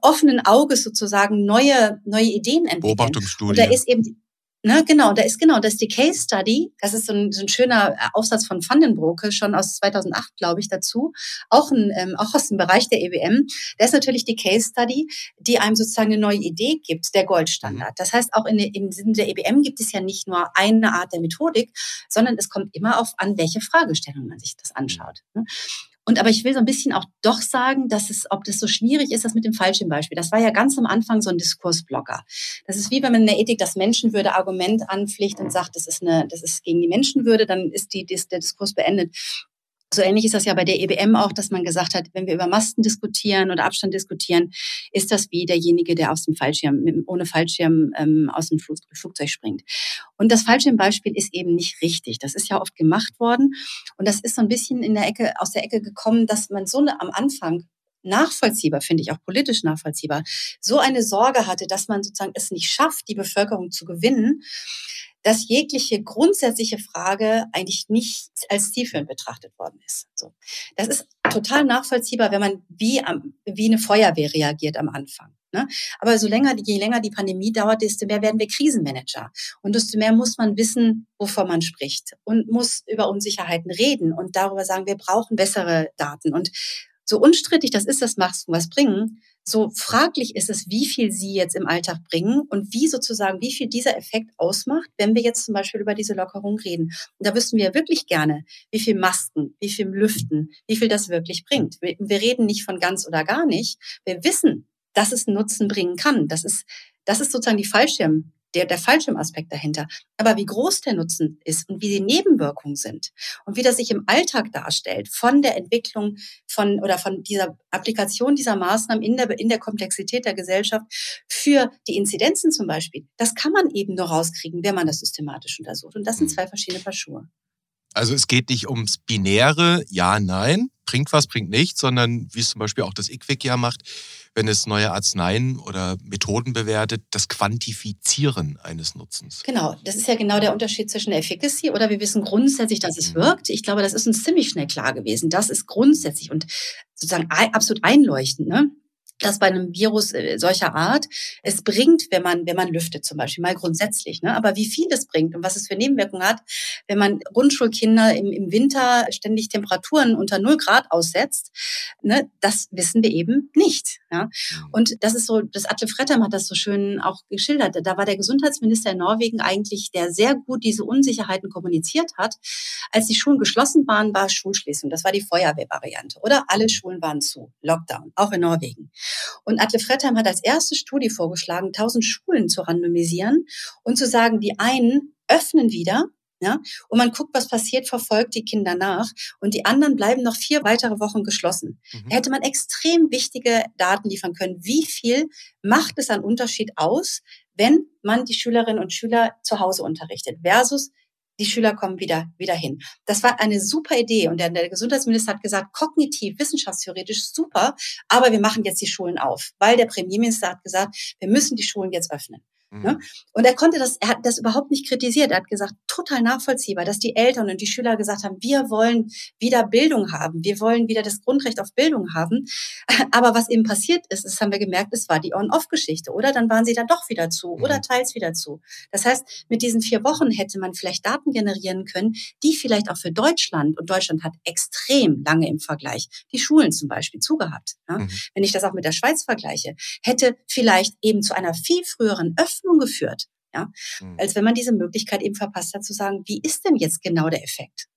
Offenen Auges sozusagen neue, neue Ideen entwickeln. Beobachtungsstudien. Und da ist eben Ne, genau, da ist genau, das ist die Case Study. Das ist so ein, so ein schöner äh, Aufsatz von Vandenbroeke, schon aus 2008, glaube ich, dazu. Auch, ein, ähm, auch aus dem Bereich der EWM. Da ist natürlich die Case Study, die einem sozusagen eine neue Idee gibt, der Goldstandard. Mhm. Das heißt, auch in, im Sinne der EWM gibt es ja nicht nur eine Art der Methodik, sondern es kommt immer auf an, welche Fragestellung man sich das anschaut. Ne? Und aber ich will so ein bisschen auch doch sagen, dass es, ob das so schwierig ist, das mit dem Fallschirmbeispiel. Das war ja ganz am Anfang so ein Diskursblocker. Das ist wie wenn man in der Ethik das Menschenwürde Argument anpflicht und sagt, das ist eine, das ist gegen die Menschenwürde, dann ist die, der Diskurs beendet. So ähnlich ist das ja bei der EBM auch, dass man gesagt hat, wenn wir über Masten diskutieren oder Abstand diskutieren, ist das wie derjenige, der aus dem Fallschirm, ohne Fallschirm ähm, aus dem Flugzeug springt. Und das Fallschirmbeispiel ist eben nicht richtig. Das ist ja oft gemacht worden. Und das ist so ein bisschen in der Ecke, aus der Ecke gekommen, dass man so eine, am Anfang nachvollziehbar, finde ich auch politisch nachvollziehbar, so eine Sorge hatte, dass man sozusagen es nicht schafft, die Bevölkerung zu gewinnen, dass jegliche grundsätzliche Frage eigentlich nicht als zielführend betrachtet worden ist. So. Das ist total nachvollziehbar, wenn man wie, am, wie eine Feuerwehr reagiert am Anfang. Ne? Aber so länger, je länger die Pandemie dauert, desto mehr werden wir Krisenmanager. Und desto mehr muss man wissen, wovon man spricht und muss über Unsicherheiten reden und darüber sagen, wir brauchen bessere Daten. Und so unstrittig das ist, das du was bringen, so fraglich ist es, wie viel sie jetzt im Alltag bringen und wie sozusagen, wie viel dieser Effekt ausmacht, wenn wir jetzt zum Beispiel über diese Lockerung reden. Und da wüssten wir wirklich gerne, wie viel Masken, wie viel Lüften, wie viel das wirklich bringt. Wir, wir reden nicht von ganz oder gar nicht. Wir wissen, dass es Nutzen bringen kann. Das ist, das ist sozusagen die Fallschirm, der, der Fallschirmaspekt dahinter. Aber wie groß der Nutzen ist und wie die Nebenwirkungen sind und wie das sich im Alltag darstellt von der Entwicklung von oder von dieser Applikation dieser Maßnahmen in der, in der Komplexität der Gesellschaft für die Inzidenzen zum Beispiel, das kann man eben nur rauskriegen, wenn man das systematisch untersucht. Und das sind hm. zwei verschiedene Paar Schuhe. Also es geht nicht ums binäre Ja, Nein, bringt was, bringt nichts, sondern wie es zum Beispiel auch das IQWIC ja macht, wenn es neue Arzneien oder Methoden bewertet, das Quantifizieren eines Nutzens. Genau, das ist ja genau der Unterschied zwischen Efficacy oder wir wissen grundsätzlich, dass es mhm. wirkt. Ich glaube, das ist uns ziemlich schnell klar gewesen. Das ist grundsätzlich und sozusagen absolut einleuchtend. Ne? Dass bei einem Virus äh, solcher Art es bringt, wenn man, wenn man lüftet zum Beispiel, mal grundsätzlich. Ne? Aber wie viel es bringt und was es für Nebenwirkungen hat, wenn man Grundschulkinder im, im Winter ständig Temperaturen unter null Grad aussetzt, ne, das wissen wir eben nicht. Ja? Mhm. Und das ist so, das Atle Frettam hat das so schön auch geschildert. Da war der Gesundheitsminister in Norwegen eigentlich, der sehr gut diese Unsicherheiten kommuniziert hat. Als die Schulen geschlossen waren, war Schulschließung. Das war die Feuerwehrvariante. Oder alle Schulen waren zu. Lockdown, auch in Norwegen. Und Atle Frettheim hat als erste Studie vorgeschlagen, 1000 Schulen zu randomisieren und zu sagen, die einen öffnen wieder ja, und man guckt, was passiert, verfolgt die Kinder nach und die anderen bleiben noch vier weitere Wochen geschlossen. Mhm. Da hätte man extrem wichtige Daten liefern können. Wie viel macht es an Unterschied aus, wenn man die Schülerinnen und Schüler zu Hause unterrichtet versus die Schüler kommen wieder, wieder hin. Das war eine super Idee. Und der, der Gesundheitsminister hat gesagt, kognitiv, wissenschaftstheoretisch super, aber wir machen jetzt die Schulen auf, weil der Premierminister hat gesagt, wir müssen die Schulen jetzt öffnen. Ne? Mhm. Und er konnte das, er hat das überhaupt nicht kritisiert. Er hat gesagt, total nachvollziehbar, dass die Eltern und die Schüler gesagt haben, wir wollen wieder Bildung haben, wir wollen wieder das Grundrecht auf Bildung haben. Aber was eben passiert ist, das haben wir gemerkt, es war die On-Off-Geschichte, oder? Dann waren sie dann doch wieder zu oder mhm. teils wieder zu. Das heißt, mit diesen vier Wochen hätte man vielleicht Daten generieren können, die vielleicht auch für Deutschland, und Deutschland hat extrem lange im Vergleich, die Schulen zum Beispiel zugehabt. Ja? Mhm. Wenn ich das auch mit der Schweiz vergleiche, hätte vielleicht eben zu einer viel früheren Öffnung Öffnung geführt. Ja? Mhm. Als wenn man diese Möglichkeit eben verpasst hat zu sagen, wie ist denn jetzt genau der Effekt?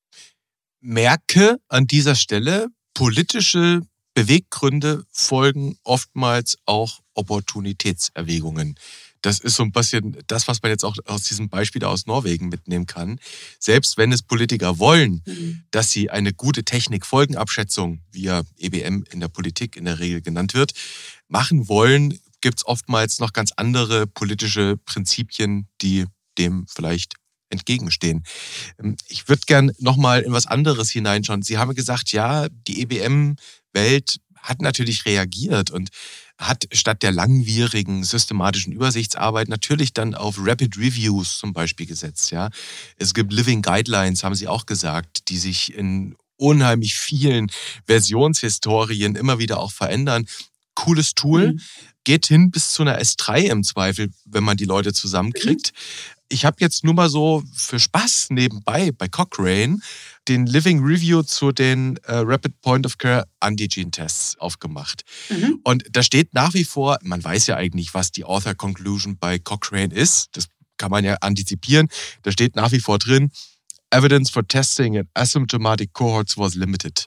Merke an dieser Stelle, politische Beweggründe folgen oftmals auch Opportunitätserwägungen. Das ist so ein bisschen das, was man jetzt auch aus diesem Beispiel aus Norwegen mitnehmen kann. Selbst wenn es Politiker wollen, mhm. dass sie eine gute Technik-Folgenabschätzung, wie ja EBM in der Politik in der Regel genannt wird, machen wollen, gibt es oftmals noch ganz andere politische Prinzipien, die dem vielleicht entgegenstehen. Ähm, ich würde gern nochmal in was anderes hineinschauen. Sie haben gesagt, ja, die EBM-Welt hat natürlich reagiert und hat statt der langwierigen systematischen Übersichtsarbeit natürlich dann auf Rapid Reviews zum Beispiel gesetzt. Ja, es gibt Living Guidelines, haben Sie auch gesagt, die sich in unheimlich vielen Versionshistorien immer wieder auch verändern. Cooles Tool. Mhm geht hin bis zu einer S3 im Zweifel, wenn man die Leute zusammenkriegt. Mhm. Ich habe jetzt nur mal so für Spaß nebenbei bei Cochrane den Living Review zu den äh, Rapid Point of Care Antigen-Tests aufgemacht. Mhm. Und da steht nach wie vor, man weiß ja eigentlich, was die Author Conclusion bei Cochrane ist. Das kann man ja antizipieren. Da steht nach wie vor drin, Evidence for testing in asymptomatic cohorts was limited.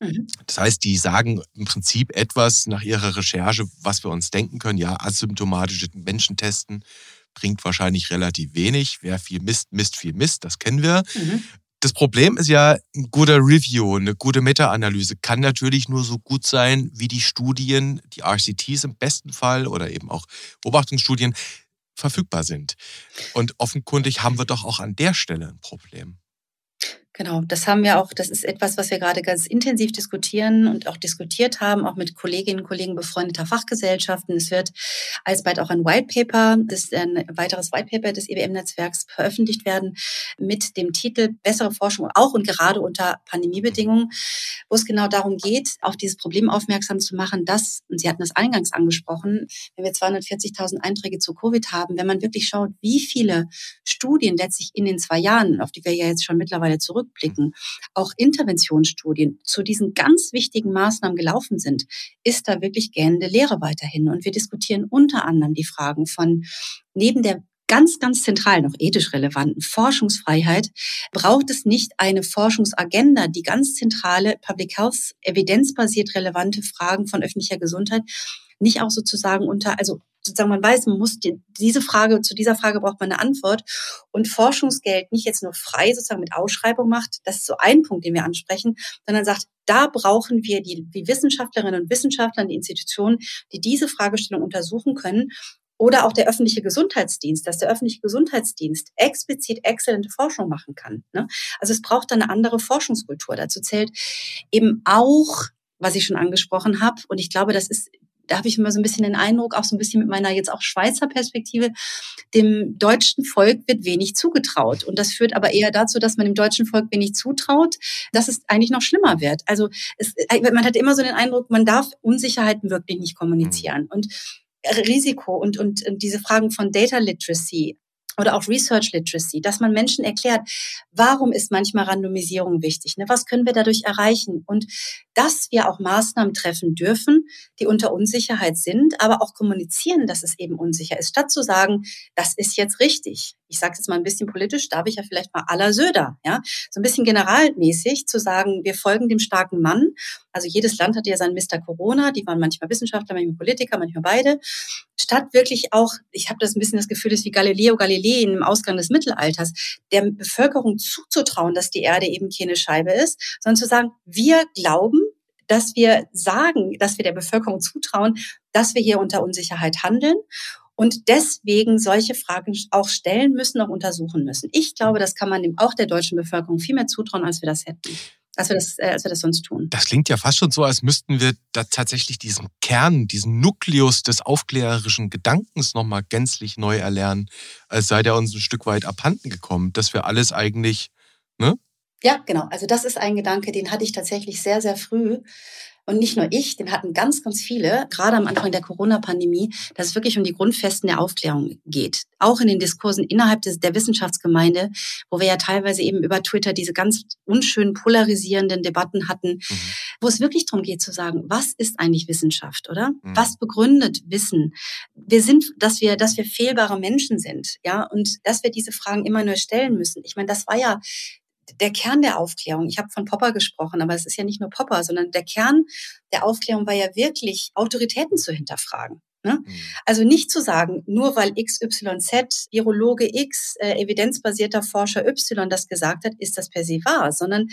Mhm. Das heißt, die sagen im Prinzip etwas nach ihrer Recherche, was wir uns denken können. Ja, asymptomatische Menschen testen bringt wahrscheinlich relativ wenig. Wer viel misst, misst viel Mist, das kennen wir. Mhm. Das Problem ist ja, ein guter Review, eine gute Meta-Analyse kann natürlich nur so gut sein, wie die Studien, die RCTs im besten Fall oder eben auch Beobachtungsstudien verfügbar sind. Und offenkundig haben wir doch auch an der Stelle ein Problem. Genau, das haben wir auch, das ist etwas, was wir gerade ganz intensiv diskutieren und auch diskutiert haben, auch mit Kolleginnen und Kollegen befreundeter Fachgesellschaften. Es wird alsbald auch ein White Paper, das ein weiteres White Paper des EWM-Netzwerks veröffentlicht werden mit dem Titel Bessere Forschung auch und gerade unter Pandemiebedingungen, wo es genau darum geht, auf dieses Problem aufmerksam zu machen, dass, und Sie hatten es eingangs angesprochen, wenn wir 240.000 Einträge zu Covid haben, wenn man wirklich schaut, wie viele Studien letztlich in den zwei Jahren, auf die wir ja jetzt schon mittlerweile zurück zurückblicken, auch Interventionsstudien zu diesen ganz wichtigen Maßnahmen gelaufen sind, ist da wirklich gähnende Lehre weiterhin. Und wir diskutieren unter anderem die Fragen von neben der ganz, ganz zentral, noch ethisch relevanten Forschungsfreiheit, braucht es nicht eine Forschungsagenda, die ganz zentrale Public Health, evidenzbasiert relevante Fragen von öffentlicher Gesundheit nicht auch sozusagen unter, also sozusagen man weiß, man muss die, diese Frage, zu dieser Frage braucht man eine Antwort und Forschungsgeld nicht jetzt nur frei sozusagen mit Ausschreibung macht, das ist so ein Punkt, den wir ansprechen, sondern sagt, da brauchen wir die, die Wissenschaftlerinnen und Wissenschaftler, die Institutionen, die diese Fragestellung untersuchen können oder auch der öffentliche Gesundheitsdienst, dass der öffentliche Gesundheitsdienst explizit exzellente Forschung machen kann. Ne? Also es braucht eine andere Forschungskultur. Dazu zählt eben auch, was ich schon angesprochen habe, und ich glaube, das ist da habe ich immer so ein bisschen den Eindruck, auch so ein bisschen mit meiner jetzt auch Schweizer Perspektive, dem deutschen Volk wird wenig zugetraut. Und das führt aber eher dazu, dass man dem deutschen Volk wenig zutraut, dass es eigentlich noch schlimmer wird. Also es, man hat immer so den Eindruck, man darf Unsicherheiten wirklich nicht kommunizieren. Mhm. Und Risiko und, und, und diese Fragen von Data Literacy, oder auch Research Literacy, dass man Menschen erklärt, warum ist manchmal Randomisierung wichtig, ne? was können wir dadurch erreichen und dass wir auch Maßnahmen treffen dürfen, die unter Unsicherheit sind, aber auch kommunizieren, dass es eben unsicher ist, statt zu sagen, das ist jetzt richtig. Ich sage jetzt mal ein bisschen politisch, darf ich ja vielleicht mal aller Söder, ja, so ein bisschen generalmäßig zu sagen, wir folgen dem starken Mann. Also jedes Land hat ja sein Mr. Corona, die waren manchmal Wissenschaftler, manchmal Politiker, manchmal beide, statt wirklich auch, ich habe das ein bisschen das Gefühl, das ist wie Galileo Galilei im Ausgang des Mittelalters, der Bevölkerung zuzutrauen, dass die Erde eben keine Scheibe ist, sondern zu sagen, wir glauben, dass wir sagen, dass wir der Bevölkerung zutrauen, dass wir hier unter Unsicherheit handeln und deswegen solche Fragen auch stellen müssen, auch untersuchen müssen. Ich glaube, das kann man auch der deutschen Bevölkerung viel mehr zutrauen, als wir das hätten. Als wir, das, äh, als wir das sonst tun. Das klingt ja fast schon so, als müssten wir da tatsächlich diesen Kern, diesen Nukleus des aufklärerischen Gedankens nochmal gänzlich neu erlernen, als sei der uns ein Stück weit abhanden gekommen, dass wir alles eigentlich, ne? Ja, genau. Also das ist ein Gedanke, den hatte ich tatsächlich sehr, sehr früh. Und nicht nur ich, den hatten ganz, ganz viele, gerade am Anfang der Corona-Pandemie, dass es wirklich um die Grundfesten der Aufklärung geht. Auch in den Diskursen innerhalb des, der Wissenschaftsgemeinde, wo wir ja teilweise eben über Twitter diese ganz unschönen polarisierenden Debatten hatten, mhm. wo es wirklich darum geht zu sagen, was ist eigentlich Wissenschaft, oder? Mhm. Was begründet Wissen? Wir sind, dass wir, dass wir fehlbare Menschen sind, ja, und dass wir diese Fragen immer nur stellen müssen. Ich meine, das war ja der Kern der Aufklärung. Ich habe von Popper gesprochen, aber es ist ja nicht nur Popper, sondern der Kern der Aufklärung war ja wirklich, Autoritäten zu hinterfragen. Ne? Mhm. Also nicht zu sagen, nur weil XYZ, Virologe X, äh, evidenzbasierter Forscher Y das gesagt hat, ist das per se wahr, sondern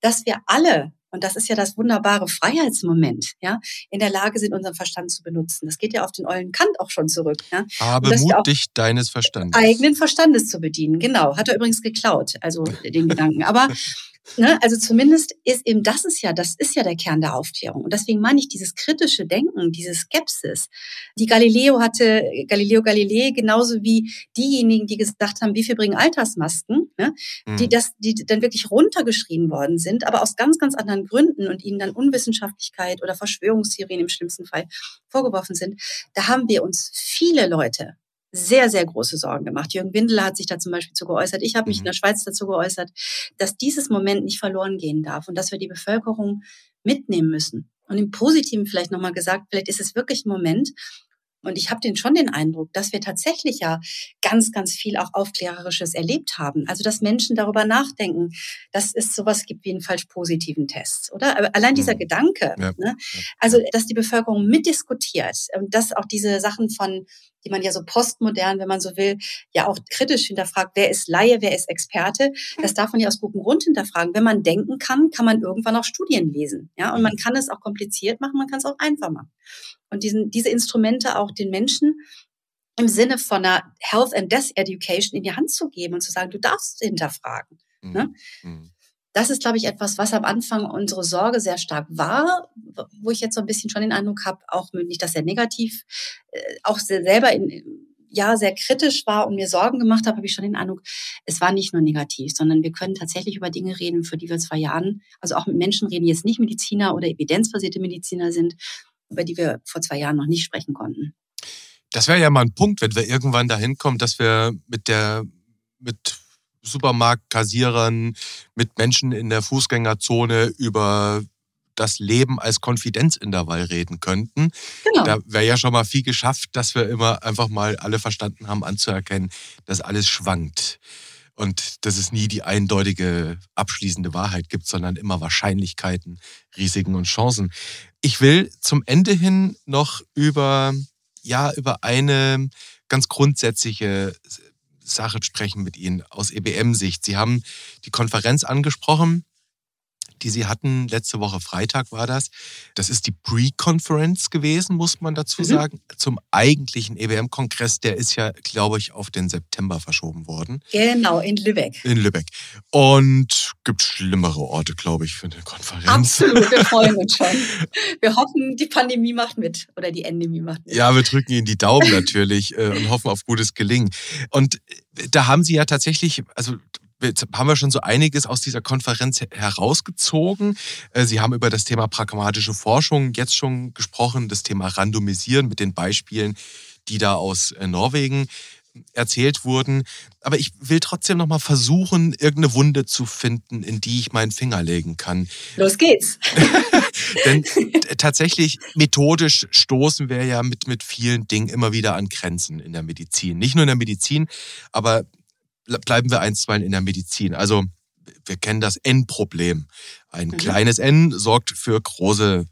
dass wir alle und das ist ja das wunderbare Freiheitsmoment, ja, in der Lage sind, unseren Verstand zu benutzen. Das geht ja auf den Eulen Kant auch schon zurück. Ja? Habe Mut, dich deines Verstandes. Eigenen Verstandes zu bedienen, genau. Hat er übrigens geklaut, also den Gedanken. Aber Ne? Also zumindest ist eben das ist ja, das ist ja der Kern der Aufklärung. Und deswegen meine ich dieses kritische Denken, diese Skepsis, die Galileo hatte, Galileo Galilei, genauso wie diejenigen, die gesagt haben, wie viel bringen Altersmasken, ne? Mhm. die das, die dann wirklich runtergeschrien worden sind, aber aus ganz, ganz anderen Gründen und ihnen dann Unwissenschaftlichkeit oder Verschwörungstheorien im schlimmsten Fall vorgeworfen sind. Da haben wir uns viele Leute sehr, sehr große Sorgen gemacht. Jürgen Windler hat sich da zum Beispiel zu geäußert. Ich habe mich in mhm. der Schweiz dazu geäußert, dass dieses Moment nicht verloren gehen darf und dass wir die Bevölkerung mitnehmen müssen. Und im Positiven vielleicht nochmal gesagt, vielleicht ist es wirklich ein Moment, und ich habe den schon den Eindruck, dass wir tatsächlich ja ganz, ganz viel auch Aufklärerisches erlebt haben. Also dass Menschen darüber nachdenken, dass es sowas gibt wie einen falsch positiven Test, oder? Aber allein dieser mhm. Gedanke, ja. ne? also dass die Bevölkerung mitdiskutiert und dass auch diese Sachen von die man ja so postmodern, wenn man so will, ja auch kritisch hinterfragt, wer ist Laie, wer ist Experte. Das darf man ja aus gutem Grund hinterfragen. Wenn man denken kann, kann man irgendwann auch Studien lesen. Ja, und man kann es auch kompliziert machen, man kann es auch einfach machen und diesen, diese Instrumente auch den Menschen im Sinne von einer Health and Death Education in die Hand zu geben und zu sagen, du darfst hinterfragen. Mhm. Ne? Mhm. Das ist, glaube ich, etwas, was am Anfang unsere Sorge sehr stark war, wo ich jetzt so ein bisschen schon den Eindruck habe, auch nicht, dass er negativ, äh, auch selber in, ja sehr kritisch war und mir Sorgen gemacht habe, habe ich schon den Eindruck, es war nicht nur negativ, sondern wir können tatsächlich über Dinge reden, für die wir zwei Jahren, also auch mit Menschen reden, die jetzt nicht Mediziner oder evidenzbasierte Mediziner sind, über die wir vor zwei Jahren noch nicht sprechen konnten. Das wäre ja mal ein Punkt, wenn wir irgendwann dahin kommen, dass wir mit der mit Supermarktkassierern, mit Menschen in der Fußgängerzone über das Leben als Konfidenzintervall reden könnten. Genau. Da wäre ja schon mal viel geschafft, dass wir immer einfach mal alle verstanden haben, anzuerkennen, dass alles schwankt und dass es nie die eindeutige abschließende Wahrheit gibt, sondern immer Wahrscheinlichkeiten, Risiken und Chancen. Ich will zum Ende hin noch über, ja, über eine ganz grundsätzliche Sache sprechen mit Ihnen aus EBM-Sicht. Sie haben die Konferenz angesprochen, die Sie hatten, letzte Woche Freitag war das. Das ist die Pre-Conference gewesen, muss man dazu mhm. sagen, zum eigentlichen EBM-Kongress. Der ist ja, glaube ich, auf den September verschoben worden. Genau, in Lübeck. In Lübeck. Und gibt schlimmere Orte, glaube ich, für eine Konferenz. Absolut, wir freuen uns schon. Wir hoffen, die Pandemie macht mit oder die Endemie macht mit. Ja, wir drücken Ihnen die Daumen natürlich äh, und hoffen auf gutes Gelingen. Und da haben Sie ja tatsächlich, also Jetzt haben wir schon so einiges aus dieser Konferenz herausgezogen. Äh, Sie haben über das Thema pragmatische Forschung jetzt schon gesprochen, das Thema Randomisieren mit den Beispielen, die da aus äh, Norwegen erzählt wurden. Aber ich will trotzdem noch mal versuchen, irgendeine Wunde zu finden, in die ich meinen Finger legen kann. Los geht's. Denn tatsächlich methodisch stoßen wir ja mit, mit vielen Dingen immer wieder an Grenzen in der Medizin. Nicht nur in der Medizin, aber bleiben wir einstweilen in der Medizin. Also wir kennen das N-Problem. Ein mhm. kleines N sorgt für große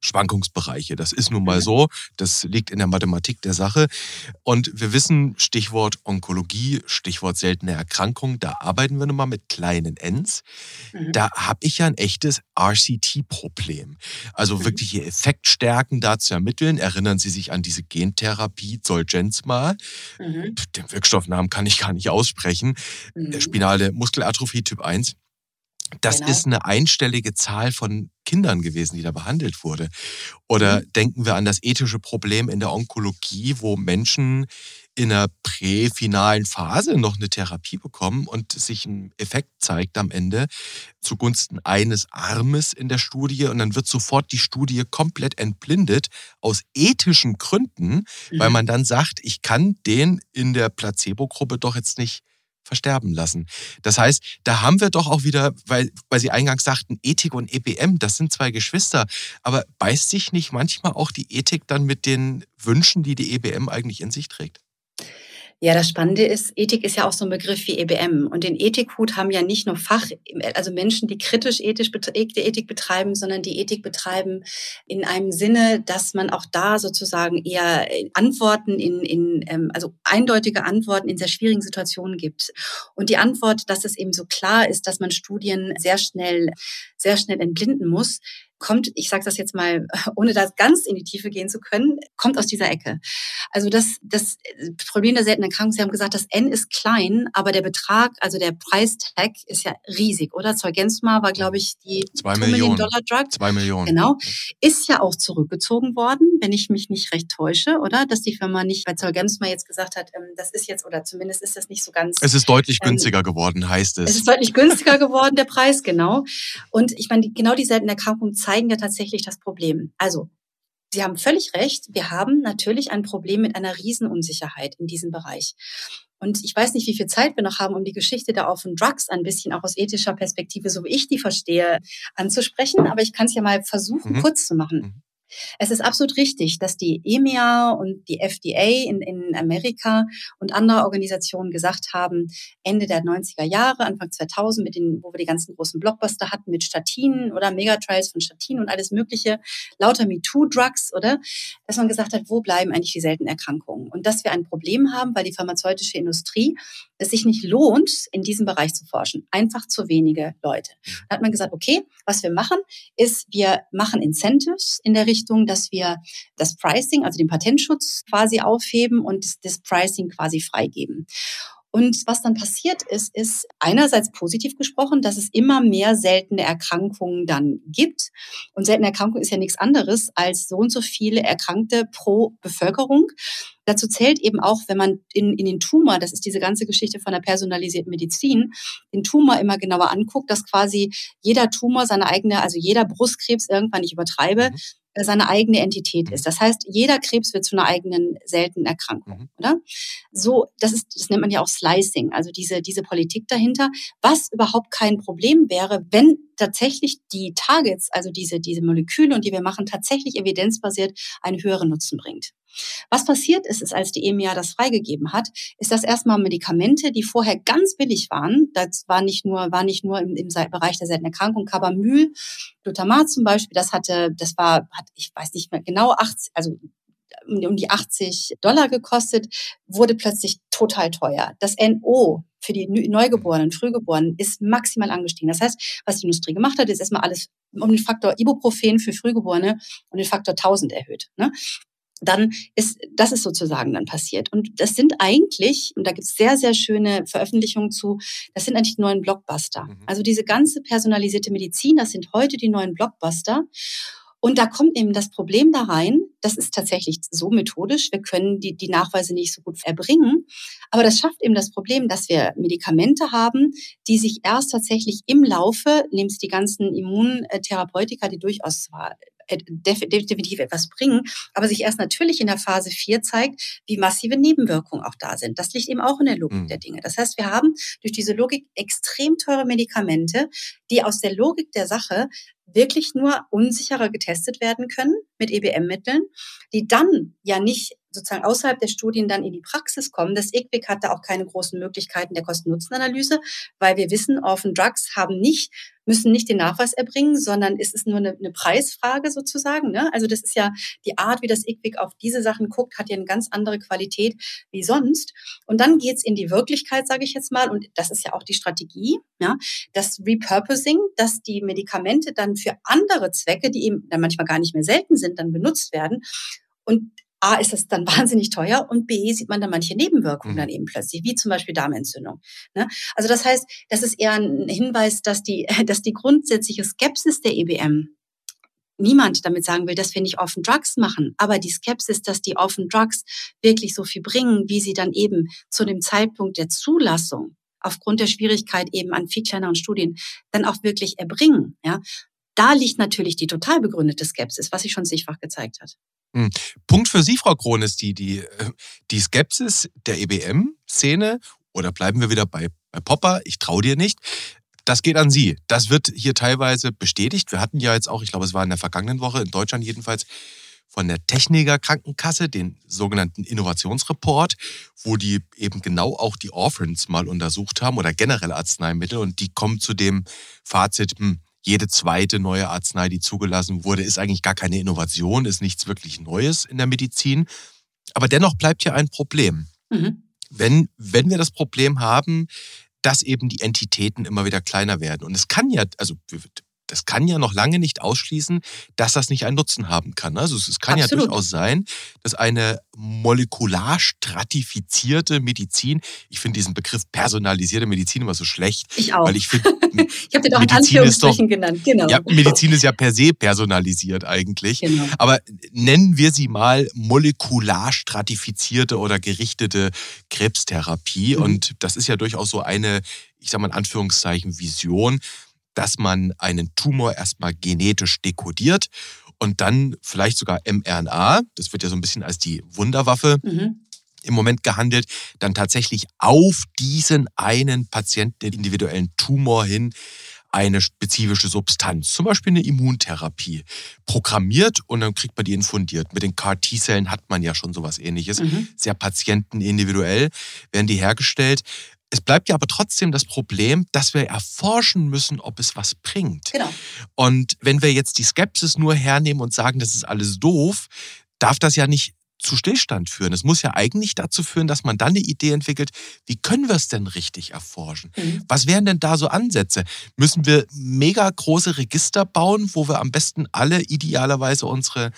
Schwankungsbereiche. Das ist nun mal so. Das liegt in der Mathematik der Sache. Und wir wissen, Stichwort Onkologie, Stichwort seltene Erkrankung, da arbeiten wir nun mal mit kleinen Ns. Mhm. Da habe ich ja ein echtes RCT-Problem. Also mhm. wirkliche Effektstärken da zu ermitteln. Erinnern Sie sich an diese Gentherapie Zolgensma. Mhm. Den Wirkstoffnamen kann ich gar nicht aussprechen. Mhm. Spinale Muskelatrophie Typ 1. Das genau. ist eine einstellige Zahl von Kindern gewesen, die da behandelt wurde. Oder mhm. denken wir an das ethische Problem in der Onkologie, wo Menschen in einer präfinalen Phase noch eine Therapie bekommen und sich ein Effekt zeigt am Ende zugunsten eines Armes in der Studie und dann wird sofort die Studie komplett entblindet aus ethischen Gründen, mhm. weil man dann sagt, ich kann den in der Placebo-Gruppe doch jetzt nicht versterben lassen. Das heißt, da haben wir doch auch wieder, weil, weil Sie eingangs sagten, Ethik und EBM, das sind zwei Geschwister. Aber beißt sich nicht manchmal auch die Ethik dann mit den Wünschen, die die EBM eigentlich in sich trägt? Ja, das Spannende ist, Ethik ist ja auch so ein Begriff wie EBM. Und den Ethikhut haben ja nicht nur Fach, also Menschen, die kritisch ethisch Ethik betreiben, sondern die Ethik betreiben in einem Sinne, dass man auch da sozusagen eher Antworten in, in ähm, also eindeutige Antworten in sehr schwierigen Situationen gibt. Und die Antwort, dass es eben so klar ist, dass man Studien sehr schnell, sehr schnell entblinden muss, kommt, ich sage das jetzt mal, ohne da ganz in die Tiefe gehen zu können, kommt aus dieser Ecke. Also das, das Problem der seltenen Erkrankung, Sie haben gesagt, das N ist klein, aber der Betrag, also der Preistag ist ja riesig, oder? Zeugensma war, glaube ich, die zwei Millionen Dollar Drug. Zwei Millionen. Genau. Ist ja auch zurückgezogen worden, wenn ich mich nicht recht täusche, oder? Dass die Firma nicht bei Zeugensma jetzt gesagt hat, ähm, das ist jetzt, oder zumindest ist das nicht so ganz. Es ist deutlich ähm, günstiger geworden, heißt es. Es ist deutlich günstiger geworden, der Preis, genau. Und ich meine, genau die seltene Erkrankung zeigen ja tatsächlich das Problem. Also, Sie haben völlig recht. Wir haben natürlich ein Problem mit einer Riesenunsicherheit in diesem Bereich. Und ich weiß nicht, wie viel Zeit wir noch haben, um die Geschichte der Offen Drugs ein bisschen auch aus ethischer Perspektive, so wie ich die verstehe, anzusprechen. Aber ich kann es ja mal versuchen, mhm. kurz zu machen. Es ist absolut richtig, dass die EMEA und die FDA in, in Amerika und andere Organisationen gesagt haben, Ende der 90er Jahre, Anfang 2000, mit den, wo wir die ganzen großen Blockbuster hatten mit Statinen oder Megatrials von Statinen und alles Mögliche, lauter MeToo-Drugs, oder? Dass man gesagt hat, wo bleiben eigentlich die seltenen Erkrankungen? Und dass wir ein Problem haben, weil die pharmazeutische Industrie es sich nicht lohnt, in diesem Bereich zu forschen. Einfach zu wenige Leute. Mhm. Da hat man gesagt, okay, was wir machen, ist, wir machen Incentives in der Richtung, dass wir das Pricing, also den Patentschutz quasi aufheben und das Pricing quasi freigeben. Und was dann passiert ist, ist einerseits positiv gesprochen, dass es immer mehr seltene Erkrankungen dann gibt. Und seltene Erkrankung ist ja nichts anderes als so und so viele Erkrankte pro Bevölkerung. Dazu zählt eben auch, wenn man in, in den Tumor, das ist diese ganze Geschichte von der personalisierten Medizin, den Tumor immer genauer anguckt, dass quasi jeder Tumor seine eigene, also jeder Brustkrebs irgendwann, ich übertreibe, mhm seine eigene Entität ist. Das heißt, jeder Krebs wird zu einer eigenen seltenen Erkrankung, mhm. oder? So, das ist, das nennt man ja auch Slicing, also diese, diese Politik dahinter, was überhaupt kein Problem wäre, wenn tatsächlich die Targets, also diese, diese Moleküle und die wir machen, tatsächlich evidenzbasiert einen höheren Nutzen bringt. Was passiert ist, ist, als die EMEA das freigegeben hat, ist, dass erstmal Medikamente, die vorher ganz billig waren, das war nicht nur, war nicht nur im, im Bereich der seltenen Erkrankung, Cabamyl, Glutamat zum Beispiel, das hatte, das war, hat, ich weiß nicht mehr genau, 80, also um die 80 Dollar gekostet, wurde plötzlich total teuer. Das NO für die Neugeborenen, Frühgeborenen ist maximal angestiegen. Das heißt, was die Industrie gemacht hat, ist erstmal alles um den Faktor Ibuprofen für Frühgeborene und den Faktor 1000 erhöht. Ne? Dann ist, das ist sozusagen dann passiert. Und das sind eigentlich, und da gibt es sehr, sehr schöne Veröffentlichungen zu, das sind eigentlich die neuen Blockbuster. Mhm. Also diese ganze personalisierte Medizin, das sind heute die neuen Blockbuster. Und da kommt eben das Problem da rein, das ist tatsächlich so methodisch, wir können die, die Nachweise nicht so gut erbringen, aber das schafft eben das Problem, dass wir Medikamente haben, die sich erst tatsächlich im Laufe, nimmst die ganzen Immuntherapeutika, die durchaus zwar definitiv etwas bringen, aber sich erst natürlich in der Phase 4 zeigt, wie massive Nebenwirkungen auch da sind. Das liegt eben auch in der Logik mhm. der Dinge. Das heißt, wir haben durch diese Logik extrem teure Medikamente, die aus der Logik der Sache wirklich nur unsicherer getestet werden können mit EBM-Mitteln, die dann ja nicht sozusagen außerhalb der Studien dann in die Praxis kommen. Das IQWIC hat da auch keine großen Möglichkeiten der Kosten-Nutzen-Analyse, weil wir wissen, Orphan Drugs haben nicht, müssen nicht den Nachweis erbringen, sondern ist es nur eine, eine Preisfrage sozusagen. Ne? Also das ist ja die Art, wie das IQWIC auf diese Sachen guckt, hat ja eine ganz andere Qualität wie sonst. Und dann geht's in die Wirklichkeit, sage ich jetzt mal, und das ist ja auch die Strategie, ja, das Repurposing, dass die Medikamente dann für andere Zwecke, die eben dann manchmal gar nicht mehr selten sind, dann benutzt werden. Und A ist es dann wahnsinnig teuer und B sieht man dann manche Nebenwirkungen mhm. dann eben plötzlich, wie zum Beispiel Darmentzündung. Ne? Also das heißt, das ist eher ein Hinweis, dass die, dass die grundsätzliche Skepsis der EBM niemand damit sagen will, dass wir nicht Offen Drugs machen, aber die Skepsis, dass die Offen Drugs wirklich so viel bringen, wie sie dann eben zu dem Zeitpunkt der Zulassung aufgrund der Schwierigkeit eben an viel kleineren Studien dann auch wirklich erbringen. Ja, da liegt natürlich die total begründete Skepsis, was sich schon zigfach gezeigt hat. Hm. Punkt für Sie, Frau Krohn, ist die, die, äh, die Skepsis der EBM-Szene, oder bleiben wir wieder bei, bei Popper, ich traue dir nicht. Das geht an Sie. Das wird hier teilweise bestätigt. Wir hatten ja jetzt auch, ich glaube, es war in der vergangenen Woche, in Deutschland jedenfalls, von der Techniker Krankenkasse, den sogenannten Innovationsreport, wo die eben genau auch die Orphans mal untersucht haben oder generell Arzneimittel und die kommen zu dem Fazit, hm, jede zweite neue Arznei, die zugelassen wurde, ist eigentlich gar keine Innovation, ist nichts wirklich Neues in der Medizin. Aber dennoch bleibt hier ein Problem. Mhm. Wenn, wenn wir das Problem haben, dass eben die Entitäten immer wieder kleiner werden. Und es kann ja, also das kann ja noch lange nicht ausschließen, dass das nicht einen Nutzen haben kann. Also es kann Absolut. ja durchaus sein, dass eine molekular stratifizierte Medizin, ich finde diesen Begriff personalisierte Medizin immer so schlecht. Ich auch. Weil ich finde, ich habe den auch in Anführungsstrichen genannt. Genau. Ja, Medizin ist ja per se personalisiert eigentlich. Genau. Aber nennen wir sie mal molekular stratifizierte oder gerichtete Krebstherapie. Mhm. Und das ist ja durchaus so eine, ich sage mal in Anführungszeichen, Vision dass man einen Tumor erstmal genetisch dekodiert und dann vielleicht sogar mRNA, das wird ja so ein bisschen als die Wunderwaffe mhm. im Moment gehandelt, dann tatsächlich auf diesen einen Patienten, den individuellen Tumor hin, eine spezifische Substanz, zum Beispiel eine Immuntherapie, programmiert und dann kriegt man die infundiert. Mit den CAR-T-Zellen hat man ja schon sowas ähnliches. Mhm. Sehr patientenindividuell werden die hergestellt. Es bleibt ja aber trotzdem das Problem, dass wir erforschen müssen, ob es was bringt. Genau. Und wenn wir jetzt die Skepsis nur hernehmen und sagen, das ist alles doof, darf das ja nicht zu Stillstand führen. Es muss ja eigentlich dazu führen, dass man dann eine Idee entwickelt, wie können wir es denn richtig erforschen? Mhm. Was wären denn da so Ansätze? Müssen wir mega große Register bauen, wo wir am besten alle idealerweise unsere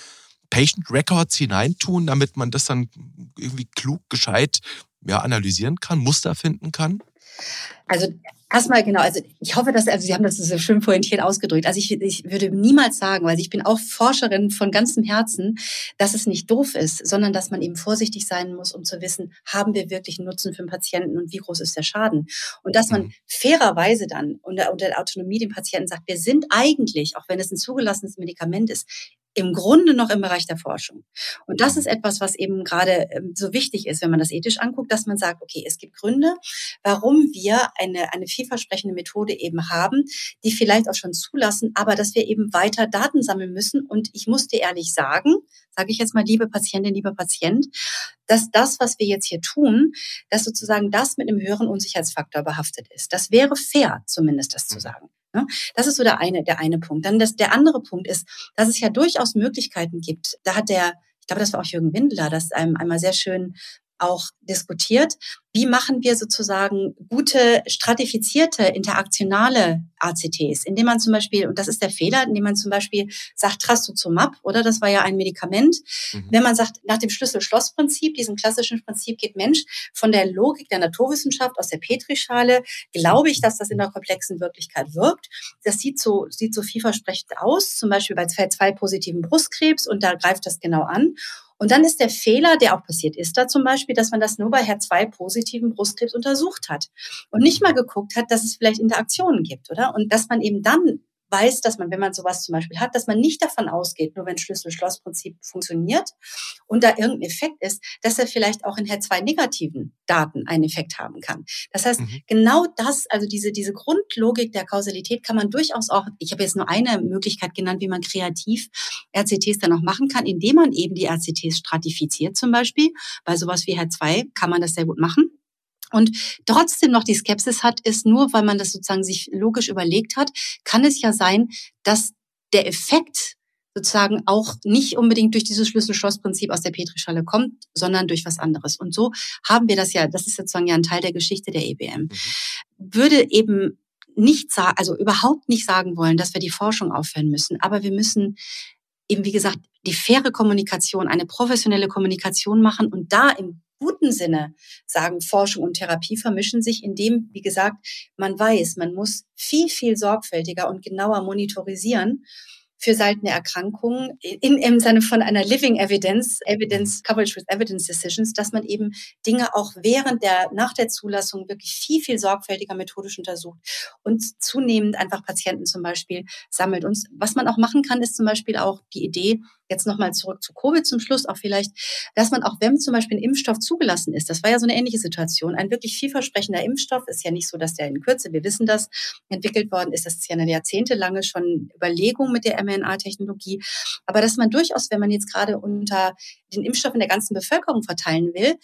Patient Records hineintun, damit man das dann irgendwie klug, gescheit ja, analysieren kann, Muster finden kann? Also erstmal genau, also ich hoffe, dass, also Sie haben das so schön pointiert ausgedrückt. Also ich, ich würde niemals sagen, weil ich bin auch Forscherin von ganzem Herzen, dass es nicht doof ist, sondern dass man eben vorsichtig sein muss, um zu wissen, haben wir wirklich einen Nutzen für den Patienten und wie groß ist der Schaden? Und dass man mhm. fairerweise dann unter, unter der Autonomie dem Patienten sagt, wir sind eigentlich, auch wenn es ein zugelassenes Medikament ist, im Grunde noch im Bereich der Forschung. Und das ist etwas, was eben gerade ähm, so wichtig ist, wenn man das ethisch anguckt, dass man sagt, okay, es gibt Gründe, warum wir eine, eine vielversprechende Methode eben haben, die vielleicht auch schon zulassen, aber dass wir eben weiter Daten sammeln müssen. Und ich muss dir ehrlich sagen, sage ich jetzt mal, liebe Patientin, lieber Patient, dass das, was wir jetzt hier tun, dass sozusagen das mit einem höheren Unsicherheitsfaktor behaftet ist. Das wäre fair, zumindest das zu mhm. sagen. Ne? Das ist so der eine, der eine Punkt. Dann das, der andere Punkt ist, dass es ja durchaus Möglichkeiten gibt. Da hat der ich glaube, das war auch Jürgen Windler, das einmal sehr schön auch diskutiert. Wie machen wir sozusagen gute, stratifizierte, interaktionale ACTs, indem man zum Beispiel, und das ist der Fehler, indem man zum Beispiel sagt Trastuzumab, oder das war ja ein Medikament. Mhm. Wenn man sagt, nach dem Schlüssel-Schloss-Prinzip, diesem klassischen Prinzip geht Mensch von der Logik der Naturwissenschaft aus der Petrischale, glaube ich, dass das in der komplexen Wirklichkeit wirkt. Das sieht so, sieht so vielversprechend aus, zum Beispiel bei zwei positiven Brustkrebs, und da greift das genau an. Und dann ist der Fehler, der auch passiert ist, da zum Beispiel, dass man das nur bei HER2 positiven Brustkrebs untersucht hat und nicht mal geguckt hat, dass es vielleicht Interaktionen gibt, oder? Und dass man eben dann weiß, dass man, wenn man sowas zum Beispiel hat, dass man nicht davon ausgeht, nur wenn Schlüssel-Schloss-Prinzip funktioniert und da irgendein Effekt ist, dass er vielleicht auch in HER2-negativen Daten einen Effekt haben kann. Das heißt, mhm. genau das, also diese, diese Grundlogik der Kausalität kann man durchaus auch, ich habe jetzt nur eine Möglichkeit genannt, wie man kreativ RCTs dann auch machen kann, indem man eben die RCTs stratifiziert zum Beispiel. Bei sowas wie HER2 kann man das sehr gut machen und trotzdem noch die Skepsis hat, ist nur, weil man das sozusagen sich logisch überlegt hat, kann es ja sein, dass der Effekt sozusagen auch nicht unbedingt durch dieses Schlüssel-Schloss-Prinzip aus der Petrischale kommt, sondern durch was anderes. Und so haben wir das ja, das ist sozusagen ja ein Teil der Geschichte der EBM. Mhm. Würde eben nicht sagen, also überhaupt nicht sagen wollen, dass wir die Forschung aufhören müssen, aber wir müssen eben, wie gesagt, die faire Kommunikation, eine professionelle Kommunikation machen und da im guten Sinne sagen, Forschung und Therapie vermischen sich, indem, wie gesagt, man weiß, man muss viel, viel sorgfältiger und genauer monitorisieren für seltene Erkrankungen in, im Sinne von einer Living Evidence, Evidence Coverage with Evidence Decisions, dass man eben Dinge auch während der, nach der Zulassung wirklich viel, viel sorgfältiger methodisch untersucht und zunehmend einfach Patienten zum Beispiel sammelt. Und was man auch machen kann, ist zum Beispiel auch die Idee, jetzt nochmal zurück zu Covid zum Schluss auch vielleicht, dass man auch, wenn zum Beispiel ein Impfstoff zugelassen ist, das war ja so eine ähnliche Situation, ein wirklich vielversprechender Impfstoff ist ja nicht so, dass der in Kürze, wir wissen das, entwickelt worden ist. Das ist ja eine jahrzehntelange schon Überlegung mit der mRNA-Technologie. Aber dass man durchaus, wenn man jetzt gerade unter den Impfstoff in der ganzen Bevölkerung verteilen will,